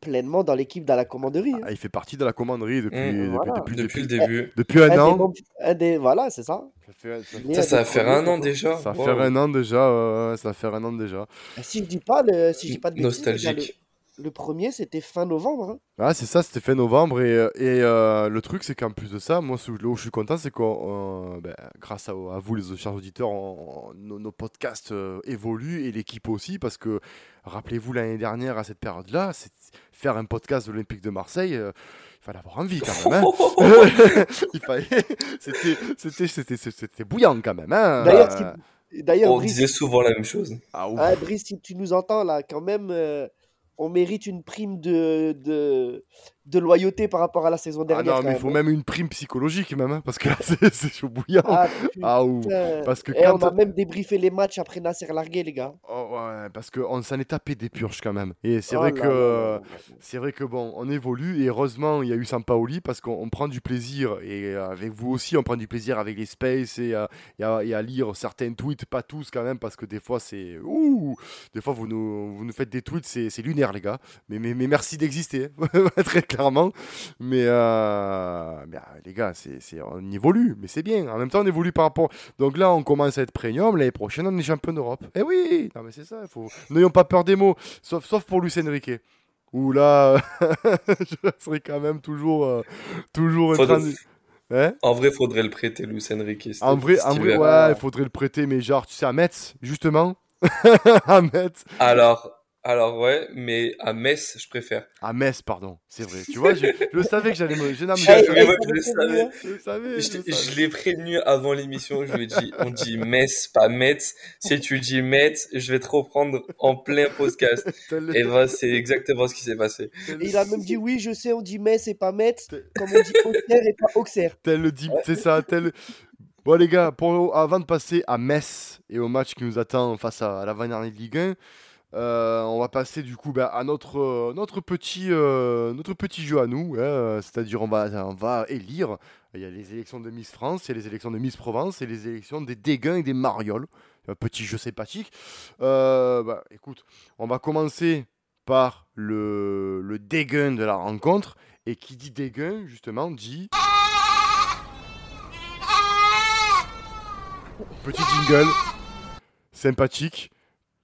pleinement dans l'équipe dans la commanderie. hein. Ah, il fait partie de la commanderie depuis, Mmh, depuis, voilà. depuis, Depuis le début. depuis un Un des an. membres- un des- voilà, c'est ça. Ça ça, va faire un an déjà. ça fait Wow. un an déjà. ça fait un an déjà. Si je dis pas, le, si je dis pas de Nostalgique. le, le premier, c'était fin novembre. hein. Ah, c'est ça, c'était fait novembre. Et, euh, et euh, le truc, c'est qu'en plus de ça, moi, ce- là où je suis content, c'est que ben, grâce à, à vous, les chers auditeurs, on- on- nos, nos podcasts euh, évoluent et l'équipe aussi. Parce que, rappelez-vous, l'année dernière, à cette période-là, c'est- faire un podcast de l'Olympique de Marseille, euh, il fallait avoir envie quand même. hein. il fallait... c'était, c'était, c'était, c'était bouillant quand même. Hein. D'ailleurs, Euh, On Brice, disait souvent la même chose. ah, ah, Brice, si tu nous entends là, quand même, euh, on mérite une prime de, de, de loyauté par rapport à la saison Ah dernière. non, quand mais il faut hein. même une prime psychologique même, hein, parce que là, c'est, chaud bouillant. Ah, Ah, ou- parce que Et quand- on a même débriefé les matchs après Nasser largué, les gars. Oh, ouais, parce qu'on s'en est tapé des purges quand même. Et c'est Oh vrai là que c'est vrai que bon, on évolue et heureusement il y a eu Sampaoli parce qu'on on prend du plaisir et euh, avec vous aussi on prend du plaisir avec les spaces et, euh, et à, et à lire certains tweets, pas tous quand même parce que des fois c'est ouh, des fois vous nous, vous nous faites des tweets c'est lunaire les gars. Mais mais, mais merci d'exister hein, très clairement. Mais, euh, mais, ah, les gars c'est c'est- on évolue mais c'est bien. En même temps on évolue par rapport donc là on commence à être premium l'année prochaine on est champion d'Europe. Eh oui, non mais c'est ça, il faut n'ayons pas peur des mots sauf sauf pour Luis Enrique. Où là, je serais quand même toujours, euh, toujours Faudrait-. Hein? En vrai, faudrait le prêter, Luis Enrique. en vrai, en vrai, ouais, il faudrait le prêter, mais genre, tu sais, à Metz, justement. à Metz. Alors, alors ouais, mais à Metz, je préfère. À Metz, pardon, c'est vrai. Tu vois, je, je savais que j'allais me... Je, non, je- je- savais. je l'ai prévenu avant l'émission, je lui ai dit, on dit Metz, pas Metz. Si tu dis Metz, je vais te reprendre en plein podcast. Et ben, c'est exactement ce qui s'est passé. Et il a même dit oui, je sais, on dit Metz et pas Metz, comme on dit Auxerre et pas Auxerre. tel le dit, c'est ça, tel... Bon les gars, pour, avant de passer à Metz et au match qui nous attend face à, à la dernière Ligue 1, euh, on va passer du coup bah, à notre, euh, euh, notre petit jeu à nous, hein, c'est-à-dire on va, va élire, il y a les élections de Miss France, il y a les élections de Miss Provence et les élections des Dégains et des Marioles, petit jeu sympathique. Bah, écoute, on va commencer par le, le Dégain de la rencontre, et qui dit Dégain justement dit... Petit jingle sympathique.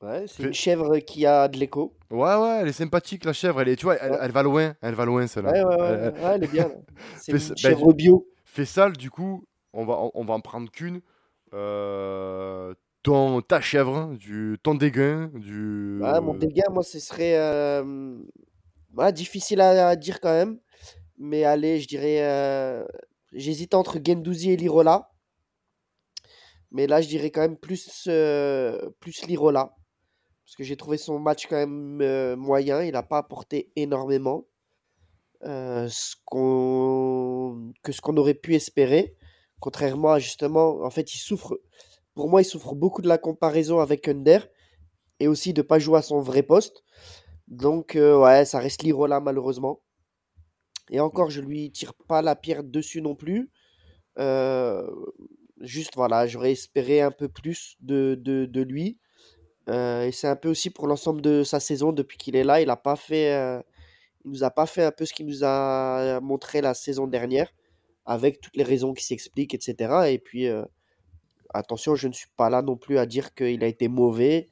Ouais, c'est une chèvre qui a de l'écho. Ouais, ouais, elle est sympathique, la chèvre. Elle est, tu vois, elle, Ouais. elle va loin. Elle va loin, celle-là. Ouais, ouais, ouais, Elle- ouais, elle est bien. C'est une ça- bah, chèvre bio. Fais ça, du coup, on va, on, on va en prendre qu'une. Euh, ton, ta chèvre, du, ton dégain, du. Ouais, mon dégât, moi, ce serait euh, difficile à, à dire quand même. Mais allez, je dirais. euh, J'hésite entre Gendouzi et Lirola. Mais là, je dirais quand même plus, plus Lirola. Parce que j'ai trouvé son match quand même euh, moyen. Il n'a pas apporté énormément. euh, que ce qu'on aurait pu espérer. Contrairement à justement. En fait, il souffre. Pour moi, il souffre beaucoup de la comparaison avec Under. Et aussi de pas jouer à son vrai poste. Donc, euh, ouais, ça reste Lirola malheureusement. Et encore, je lui tire pas la pierre dessus non plus. Juste, voilà, j'aurais espéré un peu plus de, de lui. Euh, et c'est un peu aussi pour l'ensemble de sa saison depuis qu'il est là. Il a pas fait, euh, il nous a pas fait un peu ce qu'il nous a montré la saison dernière, avec toutes les raisons qui s'expliquent, etc. Et puis, euh, attention, je ne suis pas là non plus à dire qu'il a été mauvais.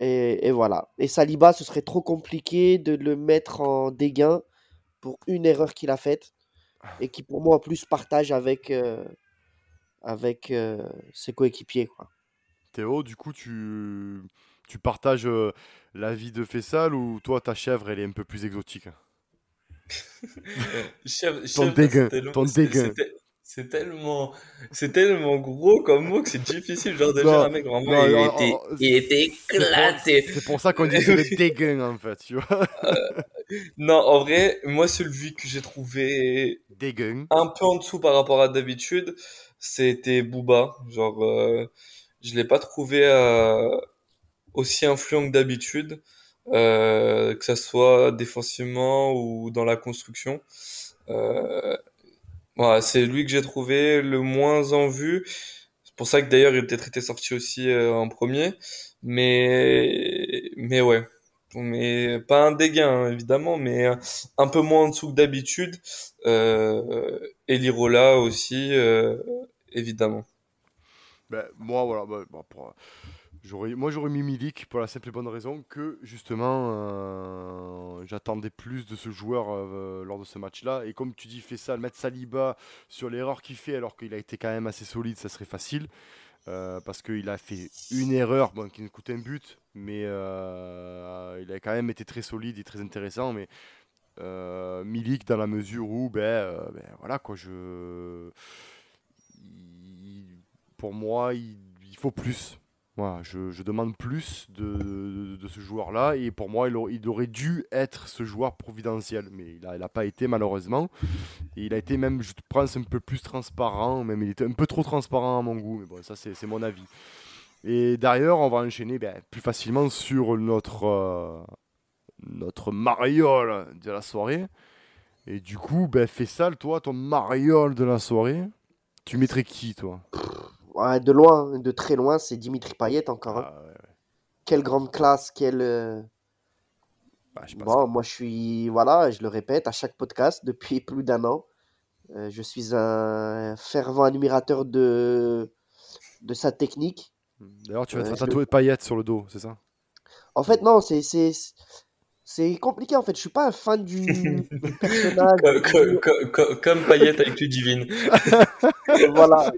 Et, voilà. Et Saliba, ce serait trop compliqué de le mettre en dégain pour une erreur qu'il a faite et qui, pour moi, en plus, partage avec, euh, avec ses coéquipiers. Quoi. Théo, du coup, tu, tu partages euh, l'avis de Fessal ou toi, ta chèvre, elle est un peu plus exotique? Chèvre- Ton chèvre, dégain, c'est tellement- ton dégain. c'est te- C'est tellement, c'est tellement gros comme mot que c'est difficile. Genre, déjà, un mec, vraiment, non, il, non, était, oh, il était pour- éclaté. C'est pour ça qu'on dit le dégain, en fait, tu vois. Non, en vrai, moi, celui que j'ai trouvé un peu en dessous par rapport à d'habitude, c'était Booba. Genre, euh, je l'ai pas trouvé euh, aussi influent que d'habitude, euh, que ça soit défensivement ou dans la construction. Euh, voilà, c'est lui que j'ai trouvé le moins en vue. C'est pour ça que d'ailleurs il a peut-être été sorti aussi euh, en premier. Mais, mais ouais, mais pas un dégain hein, évidemment, mais un peu moins en dessous que d'habitude. Euh, et Lirola aussi, euh, évidemment. Ben, moi, voilà, ben, bon, pour- j'aurais, moi j'aurais mis Milik pour la simple et bonne raison que justement euh, j'attendais plus de ce joueur euh, lors de ce match-là. Et comme tu dis, fait ça, mettre Saliba sur l'erreur qu'il fait alors qu'il a été quand même assez solide, ça serait facile. Euh, parce qu'il a fait une erreur qui nous coûte un but, mais euh, il a quand même été très solide et très intéressant. Mais euh, Milik dans la mesure où, ben, euh, ben, voilà quoi, je, pour moi, il, faut plus. Voilà, je, demande plus de, ce joueur-là et pour moi, il, aurait- il aurait dû être ce joueur providentiel, mais il n'a il a pas été malheureusement. Et il a été même, je pense, un peu plus transparent, même il était un peu trop transparent à mon goût, mais bon, ça c'est c'est mon avis. Et d'ailleurs, on va enchaîner ben, plus facilement sur notre, euh, notre mariole de la soirée. Et du coup, ben, fais ça, toi, ton mariole de la soirée. Tu mettrais qui, toi? Ouais, de loin, de très loin, c'est Dimitri Payet encore. hein. Ah, ouais, ouais. Quelle grande classe, quelle. euh, Bah, je pense Bon, moi je suis, voilà, je le répète à chaque podcast depuis plus d'un an. Euh, je suis un fervent admirateur de, de sa technique. que- D'ailleurs, tu vas te Euh, faire tatouer sur le dos, c'est ça? En fait, non, c'est c'est compliqué en fait. Je suis pas un fan du, du personnage. Co- du- co- co- co- Comme Payet avec Ludivine. voilà.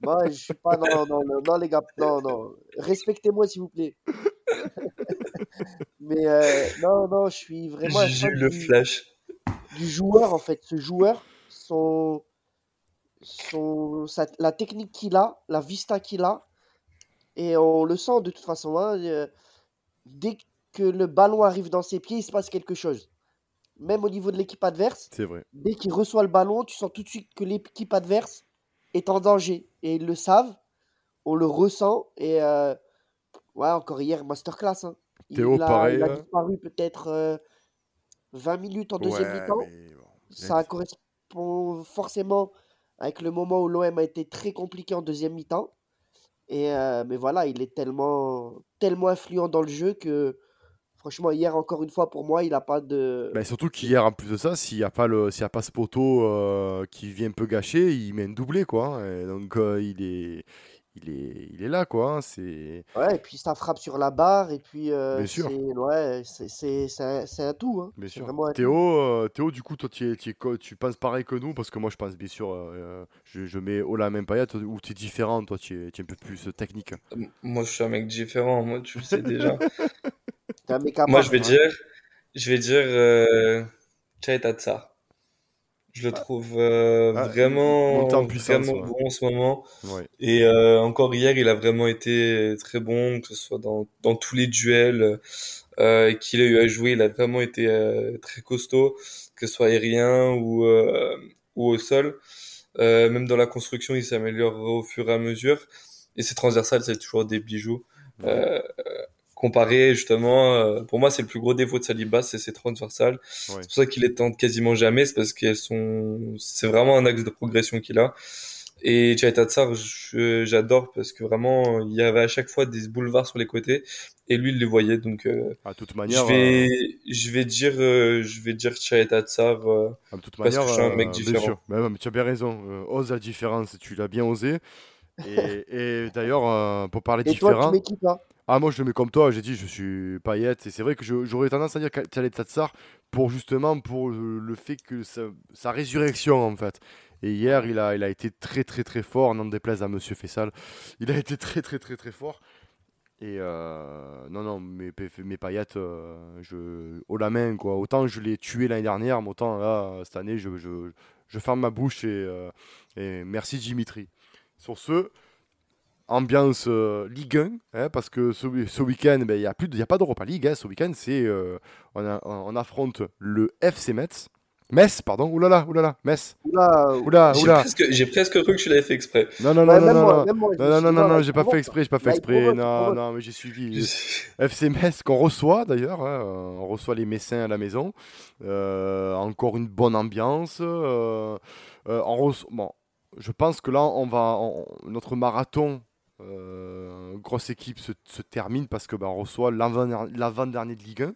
Moi, je suis pas. Non, non, non, non, les gars, non, non. Respectez-moi, s'il vous plaît. Mais euh, non, non, je suis vraiment un J'ai eu fan le du, flash. du joueur, en fait. Ce joueur, son, son, sa- la technique qu'il a, la vista qu'il a, et on le sent de toute façon. hein, euh, dès que le ballon arrive dans ses pieds, il se passe quelque chose. Même au niveau de l'équipe adverse, C'est vrai. dès qu'il reçoit le ballon, tu sens tout de suite que l'équipe adverse est en danger. Et ils le savent, on le ressent. Et euh, ouais, encore hier, masterclass. hein. Théo, il a, pareil, il a hein. disparu peut-être euh, 20 minutes en deuxième Ouais, mi-temps. bon. Ça correspond forcément avec le moment où l'OM a été très compliqué en deuxième mi-temps. Et euh, mais voilà, il est tellement, tellement influent dans le jeu que franchement, hier, encore une fois, pour moi, il n'a pas de. Bah, surtout qu'hier, en plus de ça, s'il n'y a, pas le- s'il y a pas ce poteau euh, qui vient un peu gâcher, il met un doublé, quoi. Et donc, euh, il, est, il, est, il est là, quoi. hein, C'est... Ouais, et puis ça frappe sur la barre, et puis euh, Bien sûr. c'est ouais, c'est c'est- c'est un, c'est un tout. Hein. Bien sûr. un. Théo, euh, Théo, du coup, toi, tu, es- tu, es tu penses pareil que nous, parce que moi, je pense, bien sûr, euh, je, je mets haut la même paillette, ou tu es différent, toi, tu es, tu es un peu plus technique? Moi, je suis un mec différent. Moi, tu le sais déjà. Moi, je vais hein. dire, je vais dire euh. Je le trouve euh, Ah, vraiment, puissance, vraiment ouais. bon en ce moment. Ouais. Et euh, encore hier, il a vraiment été très bon, que ce soit dans, dans tous les duels euh, qu'il a eu à jouer. Il a vraiment été très costaud, que ce soit aérien ou, ou au sol. Euh, même dans la construction, il s'améliore au fur et à mesure. Et ses transversales, c'est toujours des bijoux. Euh, comparé justement, euh, pour moi, c'est le plus gros défaut de Saliba, c'est ses transversales. Ouais. C'est pour ça qu'il les tente quasiment jamais, c'est parce qu'elles sont, c'est vraiment un axe de progression qu'il a. Et Tsar, je- j'adore parce que vraiment, il y avait à chaque fois des boulevards sur les côtés et lui, il les voyait. Donc, euh, À toute je manière, vais, je vais dire, euh, je vais dire Chaita Tsar. euh, euh, de toute parce que je suis un mec bien différent. sûr. Mais tu as bien raison. euh, ose la différence, tu l'as bien osé. Et, et d'ailleurs, euh, pour parler Et toi, différent, tu mets qui toi Ah, moi je le mets comme toi, j'ai dit je suis paillette, et c'est vrai que j'aurais tendance à dire Khaled Tatsar pour justement pour le, fait que sa, résurrection en fait. Et hier, il a, il a été très très très fort, n'en déplaise à Monsieur Fessal. Il a été très très très très fort. Et euh, non, non, mes, mes paillettes, euh, je, haut la main quoi. Autant je l'ai tué l'année dernière, mais autant là, cette année, je, je, ferme ma bouche euh, et merci Dimitri. Sur ce, ambiance euh, Ligue 1, hein, parce que ce, ce week-end, ben, il n'y a, plus de- il y a pas d'Europa League. hein, ce week-end, c'est euh, on, affronte le FC Metz. Metz, pardon. Oulala, oulala, Metz. Oula, Oula, J'ai oula. presque, j'ai presque cru que tu l'avais fait exprès. Non, non, ouais, non, non, non, moi, non. moi, Non, non, non, j'ai pas fait exprès, j'ai pas fait exprès. Non, non, mais j'ai suivi. FC Metz qu'on reçoit d'ailleurs, hein, on reçoit les Messins à la maison. Euh, encore une bonne ambiance. on bon, je pense que là, on va, on- notre marathon grosse équipe se, se, termine parce que bah, on reçoit l'avant-dernier de Ligue 1.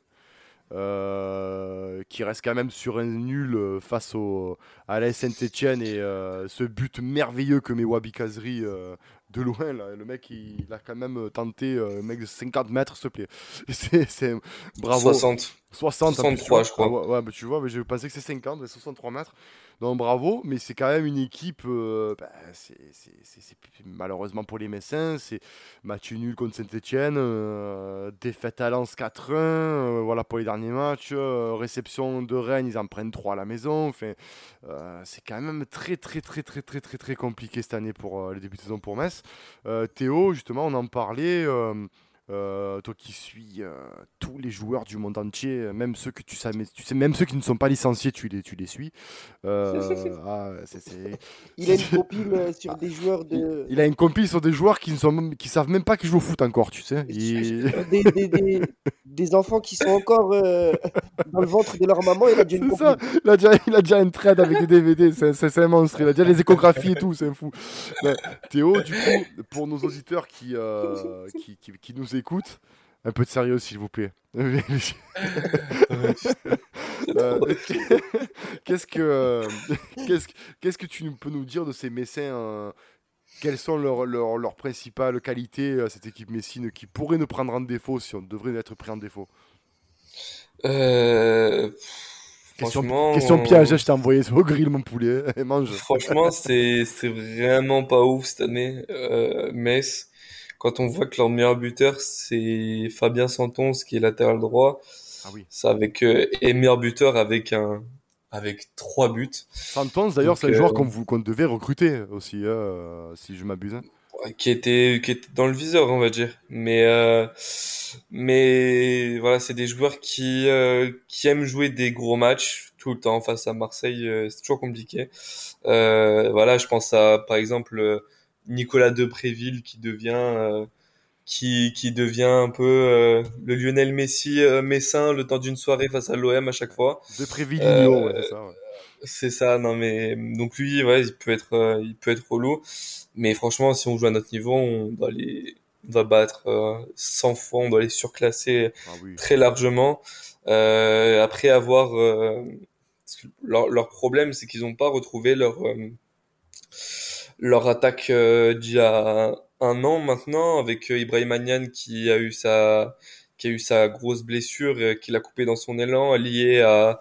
Euh, qui reste quand même sur un nul euh, face au, à la Saint-Etienne et euh, ce but merveilleux que met Wabi Kazri de loin. Là, le mec, il, a quand même tenté un mec de 50 mètres, s'il te plaît. C'est bravo. 60. 60, 63, je crois. Ah ouais, mais tu vois, mais je pensais que c'est 50, 63 mètres. Donc bravo, mais c'est quand même une équipe, euh, c'est malheureusement pour les Messins, c'est match nul contre Saint-Etienne, euh, défaite à Lens 4-1, euh, voilà pour les derniers matchs, réception de Rennes, ils en prennent 3 à la maison, c'est quand même très très très très très très très compliqué cette année pour les débuts de saison pour Metz. Théo, justement, on en parlait. Euh, toi qui suis euh, tous les joueurs du monde entier, même ceux que tu sais, tu sais, même ceux qui ne sont pas licenciés, tu les, tu les suis. Euh, ah, il a une compile sur des joueurs de. Il a une compile sur des joueurs qui ne sont, qui savent même pas qu'ils jouent au foot encore, tu sais. Des, des, des, des, enfants qui sont encore dans le ventre de leur maman. Il a déjà une compile. Il, a déjà, il a déjà un trade avec des DVD. C'est un monstre. Il a déjà les échographies et tout. C'est fou. Théo, du coup, pour nos auditeurs qui, qui, qui, qui nous écoutent écoute, un peu de sérieux, s'il vous plaît. Euh, qu'est-ce que euh, qu'est-ce que tu peux nous dire de ces Messins euh, Quelles sont leurs, leurs, principales qualités cette équipe messine qui pourrait nous prendre en défaut si on devrait être pris en défaut? Question, question piège, je t'ai envoyé au grill mon poulet. mange. Franchement, c'est, c'est vraiment pas ouf cette année. Metz, quand on voit que leur meilleur buteur, c'est Fabien Santons, qui est latéral droit. Ah oui. C'est avec, euh, et meilleur buteur avec un, avec trois buts. Santons, d'ailleurs, c'est un joueur euh, qu'on devait recruter aussi, hein, si je m'abuse. Hein. Qui était, qui était dans le viseur, on va dire. Mais, euh, mais voilà, c'est des joueurs qui, qui aiment jouer des gros matchs tout le temps face à Marseille. c'est toujours compliqué. voilà, je pense à, par exemple, Nicolas Depréville qui devient euh, qui, qui devient un peu euh, le Lionel Messi euh, messin le temps d'une soirée face à l'OM à chaque fois. Depréville euh, c'est ça. Ouais. C'est ça, non mais donc lui, ouais, il peut être, il peut être relou, mais franchement, si on joue à notre niveau, on doit aller, on doit battre 100 fois, on doit les surclasser ah très largement. après avoir, leur, leur problème, c'est qu'ils n'ont pas retrouvé leur leur attaque euh, d'il y a un an maintenant avec euh, Ibrahim Agnan qui a eu sa qui a eu sa grosse blessure euh, qu'il a coupé dans son élan lié à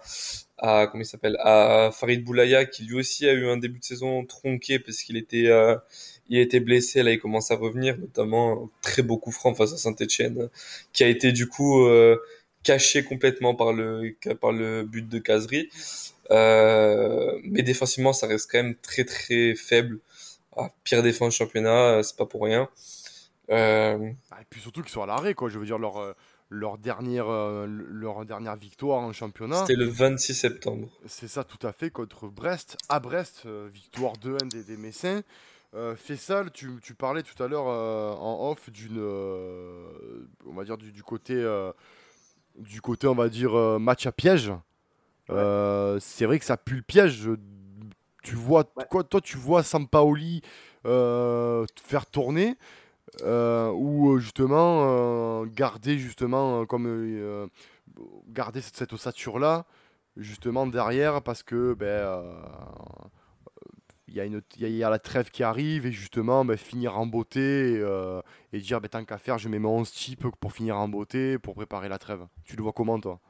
à comment il s'appelle à Farid Boulaya qui lui aussi a eu un début de saison tronqué parce qu'il était euh, il était blessé. Là il commence à revenir notamment très beaucoup franc face à Saint-Etienne qui a été du coup euh, caché complètement par le par le but de Casery euh, mais défensivement ça reste quand même très très faible ah, pire défense championnat, euh, c'est pas pour rien. Euh, ah, et puis surtout qu'ils sont à l'arrêt, quoi. Je veux dire, leur, euh, leur, dernière, leur dernière victoire en championnat. C'était le 26 septembre. C'est ça, tout à fait, contre Brest. À Brest, victoire 2-1 des, des Messins. Fessal, tu, tu, parlais tout à l'heure en off d'une, on va dire du, du côté, du côté, on va dire match à piège. c'est vrai que ça pue le piège tu vois, quoi, toi, tu vois Sampaoli euh, faire tourner euh, ou euh, justement garder justement comme garder cette, cette ossature là justement derrière parce que ben il y, a une, y a la trêve qui arrive et justement ben, finir en beauté et, et dire ben, tant qu'à faire je mets mon 11 type pour finir en beauté pour préparer la trêve. Tu le vois comment toi?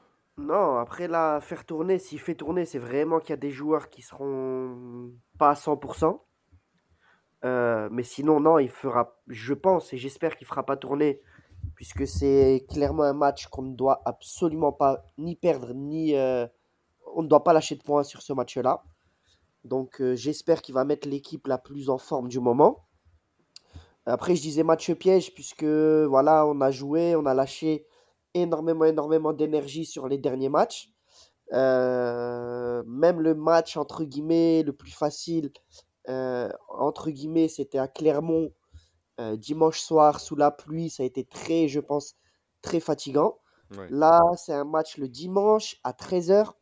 Non, après là, faire tourner, s'il fait tourner, c'est vraiment qu'il y a des joueurs qui seront pas à 100%. Euh, mais sinon, non, il fera, je pense et j'espère qu'il fera pas tourner, puisque c'est clairement un match qu'on ne doit absolument pas ni perdre, ni. Euh, on ne doit pas lâcher de points sur ce match-là. Donc euh, j'espère qu'il va mettre l'équipe la plus en forme du moment. Après, je disais match piège, puisque voilà, on a joué, on a lâché énormément, énormément d'énergie sur les derniers matchs. Euh, même le match, entre guillemets, le plus facile, euh, entre guillemets, c'était à Clermont, euh, dimanche soir, sous la pluie. Ça a été très, je pense, très fatigant. Là, c'est un match le dimanche à 13h.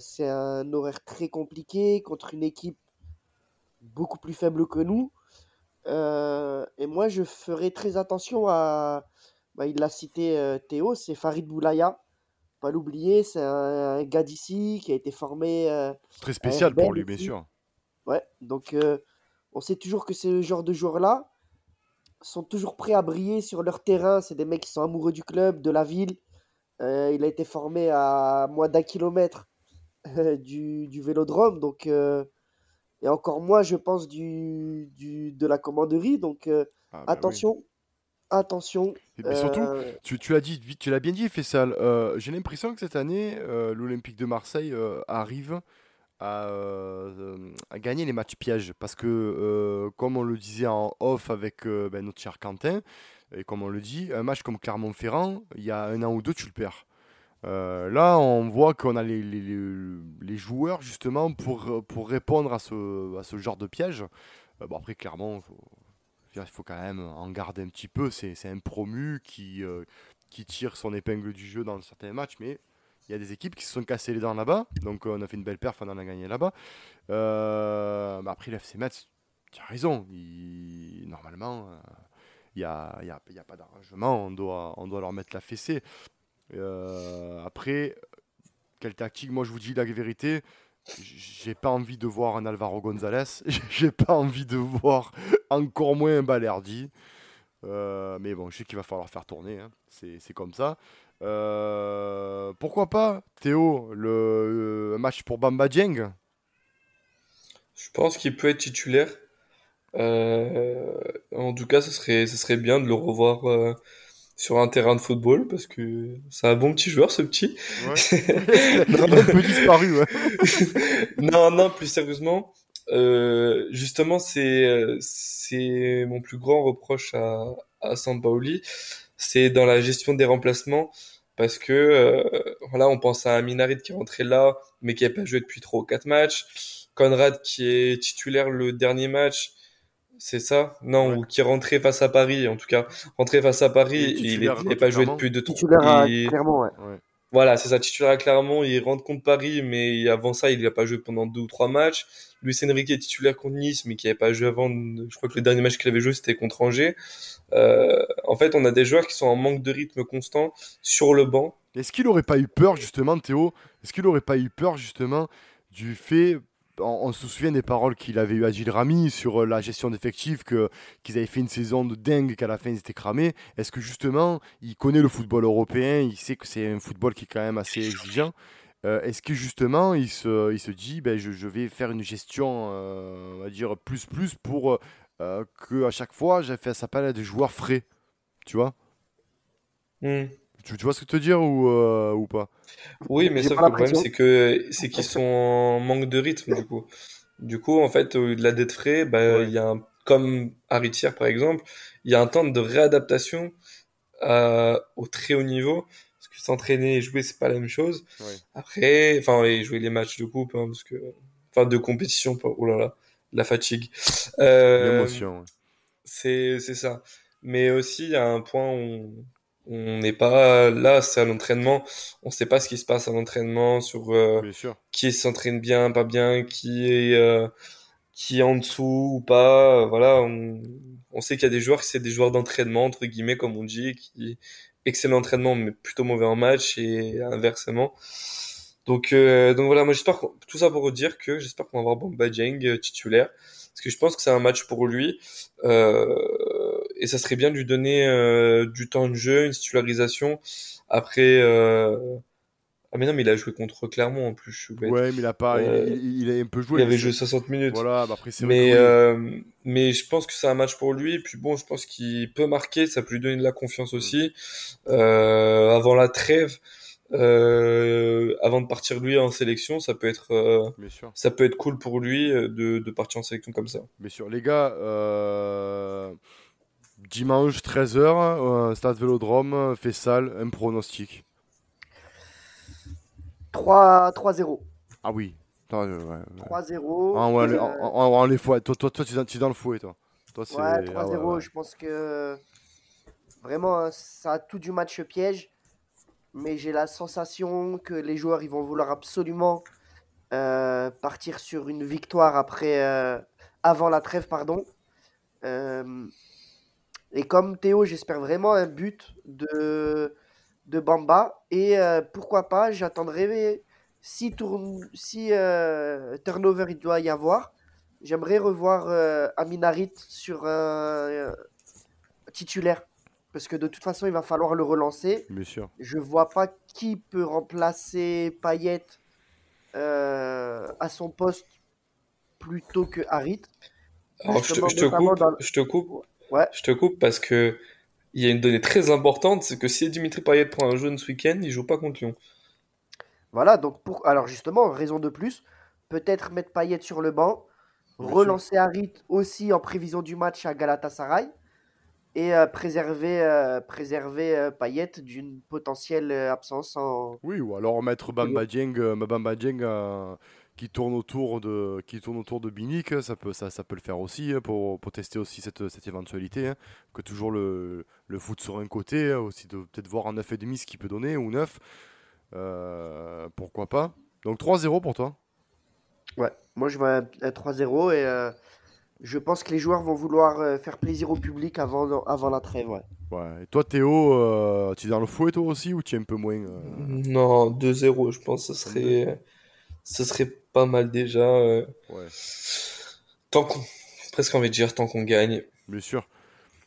c'est un horaire très compliqué contre une équipe beaucoup plus faible que nous. Et moi, je ferai très attention à. Bah, il l'a cité euh, Théo, c'est Farid Boulaya. Pas l'oublier, c'est un, un gars d'ici qui a été formé euh, Très spécial pour lui, bien sûr. Ouais, donc euh, on sait toujours que ce genre de joueurs-là sont toujours prêts à briller sur leur terrain. C'est des mecs qui sont amoureux du club, de la ville. Euh, il a été formé à moins d'un kilomètre euh, du, du vélodrome, donc euh, et encore moins, je pense, du, du, de la commanderie. Donc Ah, bah oui. Attention. Et puis surtout, euh, tu, tu l'as dit, tu l'as bien dit, Fessal. euh, J'ai l'impression que cette année, euh, l'Olympique de Marseille arrive à, à gagner les matchs pièges. Parce que, comme on le disait en off avec ben, notre cher Quentin, et comme on le dit, un match comme Clermont-Ferrand, il y a un an ou deux, tu le perds. Là, on voit qu'on a les, les- les- les joueurs justement pour, pour répondre à ce, à ce genre de piège. Bon, après, clairement, faut- il faut quand même en garder un petit peu. C'est un promu qui, euh, qui tire son épingle du jeu dans certains matchs, mais il y a des équipes qui se sont cassées les dents là-bas. Donc, euh, on a fait une belle perf, on en a gagné là-bas. Euh, mais après, l'FC Metz, tu as raison. Normalement, euh, il n'y a, y a- y a pas d'arrangement. On doit, on doit leur mettre la fessée. Euh, après, quelle tactique? Moi, je vous dis la vérité. J'ai pas envie de voir un Alvaro Gonzalez. J'ai pas envie de voir encore moins un Balerdi. Euh, mais bon, je sais qu'il va falloir faire tourner. hein. C'est comme ça. Euh, pourquoi pas, Théo, le, le match pour Bamba Dieng? Je pense qu'il peut être titulaire. Euh, en tout cas, ce serait, ce serait bien de le revoir euh, sur un terrain de football parce que c'est un bon petit joueur, ce petit. Ouais. Non, Il a un peu disparu. Ouais. non, non, plus sérieusement, euh, justement, c'est, c'est mon plus grand reproche à, à Sampaoli, c'est dans la gestion des remplacements, parce que, euh, voilà, on pense à un Minarit qui est rentré là, mais qui n'a pas joué depuis trois ou quatre matchs, Conrad qui est titulaire le dernier match, c'est ça? Non, Ouais. ou qui est rentré face à Paris, en tout cas, rentré face à Paris, Il est il n'avait contre pas joué depuis deux, à il- Clermont, ouais. Ouais. voilà, c'est ça, titulaire à Clermont, il rentre contre Paris, mais avant ça, il n'a pas joué pendant deux ou trois matchs. Luis Enrique est titulaire contre Nice, mais qui n'avait pas joué avant. Je crois que le dernier match qu'il avait joué, c'était contre Angers. Euh, en fait, on a des joueurs qui sont en manque de rythme constant sur le banc. Est-ce qu'il aurait pas eu peur, justement, Théo? Est-ce qu'il aurait pas eu peur, justement, du fait. On, se souvient des paroles qu'il avait eues à Gilles Ramy sur euh, la gestion d'effectifs, qu'ils avaient fait une saison de dingue, qu'à la fin ils étaient cramés. Est-ce que, justement, il connaît le football européen, il sait que c'est un football qui est quand même assez exigeant Euh, Est-ce que, justement, il se, dit ben, je, vais faire une gestion, euh, on va dire, plus plus pour euh, que à chaque fois, j'ai fait sa palette de joueurs frais Tu vois? Hmm. Tu, tu vois ce que je veux te dire ou, euh, ou pas? Oui, mais sauf pas que le problème, c'est que c'est qu'ils sont en manque de rythme, du coup. Du coup, en fait, au lieu de la dette frais, bah, Ouais. il y a un, comme Aritière, par exemple, il y a un temps de réadaptation euh, au très haut niveau. Parce que s'entraîner et jouer, c'est pas la même chose. Ouais. Après, enfin, et jouer les matchs de coupe, hein, parce que, enfin, de compétition, oh là là, la fatigue. Euh, L'émotion. ouais. c'est, c'est ça. Mais aussi, il y a un point où on n'est pas là, c'est à l'entraînement. On sait pas ce qui se passe à l'entraînement sur euh, qui s'entraîne bien, pas bien, qui est, euh, qui est en dessous ou pas. Voilà, on, on sait qu'il y a des joueurs, c'est des joueurs d'entraînement, entre guillemets, comme on dit, qui excellent en entraînement, mais plutôt mauvais en match et inversement. Donc, euh, donc voilà, moi j'espère tout ça pour dire que j'espère qu'on va avoir Bamba Dieng euh, titulaire, parce que je pense que c'est un match pour lui, euh, et ça serait bien de lui donner euh, du temps de jeu, une titularisation. Après, euh... ah mais non, mais il a joué contre Clermont en plus, je suis bête. Ouais, mais il a pas. il- Euh, il, il a un peu Il joué. avait mais joué c'est- 60 minutes. Voilà, bah après vrai Mais, mais je pense que c'est un match pour lui. Puis bon, je pense qu'il peut marquer, ça peut lui donner de la confiance aussi. Euh, avant la trêve, euh, avant de partir lui en sélection, ça peut être, euh, ça peut être cool pour lui de, de partir en sélection comme ça. Bien sûr. Les gars, euh, dimanche 13h, Stade Vélodrome, Fessal, un pronostic. 3 3-0. Ah oui. Attends, euh, ouais, ouais. 3-0. Ah, ouais, les- euh, fouets. Toi, toi, toi, tu es dans, le fouet, toi. Ouais, ah 3-0, ouais, ouais. je pense que vraiment, hein, ça a tout du match piège. Mais j'ai la sensation que les joueurs ils vont vouloir absolument euh, partir sur une victoire après, euh, avant la trêve, pardon. Euh, et comme Théo, j'espère vraiment un but de, de Bamba. Et euh, pourquoi pas, j'attendrai si, tourne, si euh, turnover il doit y avoir. J'aimerais revoir euh, Aminarit sur un titulaire. Parce que de toute façon, il va falloir le relancer. Bien sûr. Je vois pas qui peut remplacer Payet euh, à son poste plutôt que Harit. Alors, je te, Justement, je te notamment coupe, dans le- je te coupe, Ouais. je te coupe parce que il y a une donnée très importante, c'est que si Dimitri Payet prend un jaune ce week-end, il joue pas contre Lyon. Voilà, donc pour... alors justement, raison de plus, peut-être mettre Payet sur le banc, Bien sûr. relancer Harit aussi en prévision du match à Galatasaray et euh, préserver, euh, préserver euh, Payet d'une potentielle euh, absence en... Oui, ou alors mettre Bamba Dieng, euh, Bamba Dieng, euh, qui tourne autour de qui tourne autour de Binic, ça peut ça, ça peut le faire aussi hein, pour, pour tester aussi cette, cette éventualité hein, que toujours le, le foot sur un côté hein, aussi de peut-être voir en 9 et demi ce qu'il peut donner ou 9 euh, pourquoi pas. Donc 3-0 pour toi. Ouais, moi je vois un, un 3-0 et euh, je pense que les joueurs vont vouloir euh, faire plaisir au public avant, avant la trêve. Ouais. Ouais. Et toi Théo, euh, tu es dans le fouet toi aussi ou tu es un peu moins euh, Non, 2-0, je pense que ce serait, ce serait pas mal déjà. euh, Ouais, tant qu'on, presque envie de dire tant qu'on gagne, bien sûr.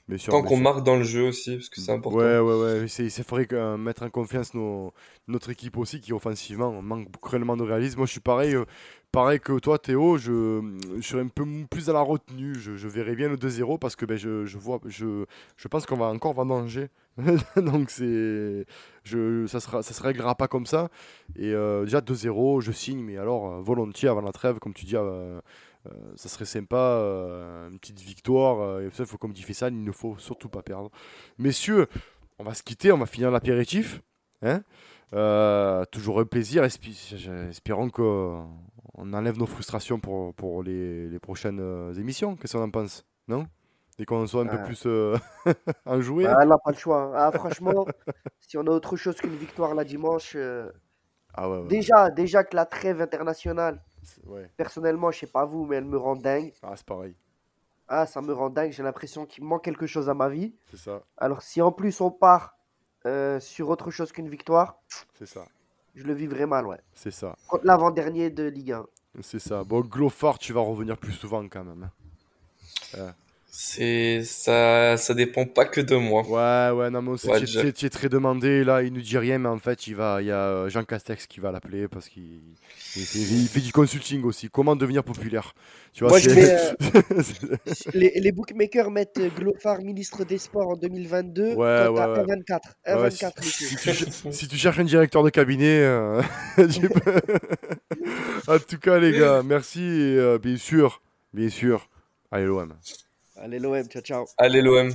Bien sûr, tant qu'on marque dans le jeu aussi, parce que c'est important. Ouais, ouais, ouais. C'est, c'est vrai que euh, mettre en confiance nos, notre équipe aussi, qui offensivement manque cruellement de réalisme. Moi, je suis pareil, euh, pareil que toi, Théo. Je, je serais un peu plus à la retenue. Je, je verrais bien le 2-0 parce que ben, je, je, vois, je, je pense qu'on va encore vendanger. Donc, c'est, je, ça ne sera, ça se réglera pas comme ça. Et euh, déjà, 2-0, je signe, mais alors volontiers avant la trêve, comme tu dis. euh, euh, ça serait sympa, euh, une petite victoire. euh, et ça, faut, comme dit Fessal, il ne faut surtout pas perdre. Messieurs, on va se quitter, on va finir l'apéritif. Hein toujours un plaisir. espérons qu'on enlève nos frustrations pour, pour les, les prochaines émissions. Qu'est-ce qu'on en pense? Non? Dès qu'on soit un peu Ah. plus enjoué Ah, on n'a pas le choix. hein. Ah, franchement, si on a autre chose qu'une victoire là dimanche, Ah ouais, ouais. déjà, déjà que la trêve internationale, ouais. personnellement, je sais pas vous, mais elle me rend dingue. Ah, c'est pareil. Ah, ça me rend dingue. J'ai l'impression qu'il manque quelque chose à ma vie. C'est ça. Alors, si en plus on part euh, sur autre chose qu'une victoire, C'est ça. je le vivrai mal, ouais. C'est ça. Contre l'avant-dernier de Ligue 1. C'est ça. Bon, Glofart, tu vas revenir plus souvent quand même. C'est, ça, ça dépend pas que de moi. Ouais, ouais, non, mais Ouais, tu- es très demandé. Là, il nous dit rien, mais en fait, il va, il y a euh, Jean Castex qui va l'appeler parce qu'il il fait, il fait du consulting aussi. Comment devenir populaire Tu vois, Moi, je euh, les, les bookmakers mettent euh, Glofar ministre des Sports en 2022 Ouais, ouais, ouais. 1,24. Ouais, 1,24, si, tu, cher- si tu cherches un directeur de cabinet, euh, en tout cas, les gars, merci. Et, euh, bien sûr, bien sûr, allez l'OM. Allez, l'OM, ciao, ciao. Allez l'OM.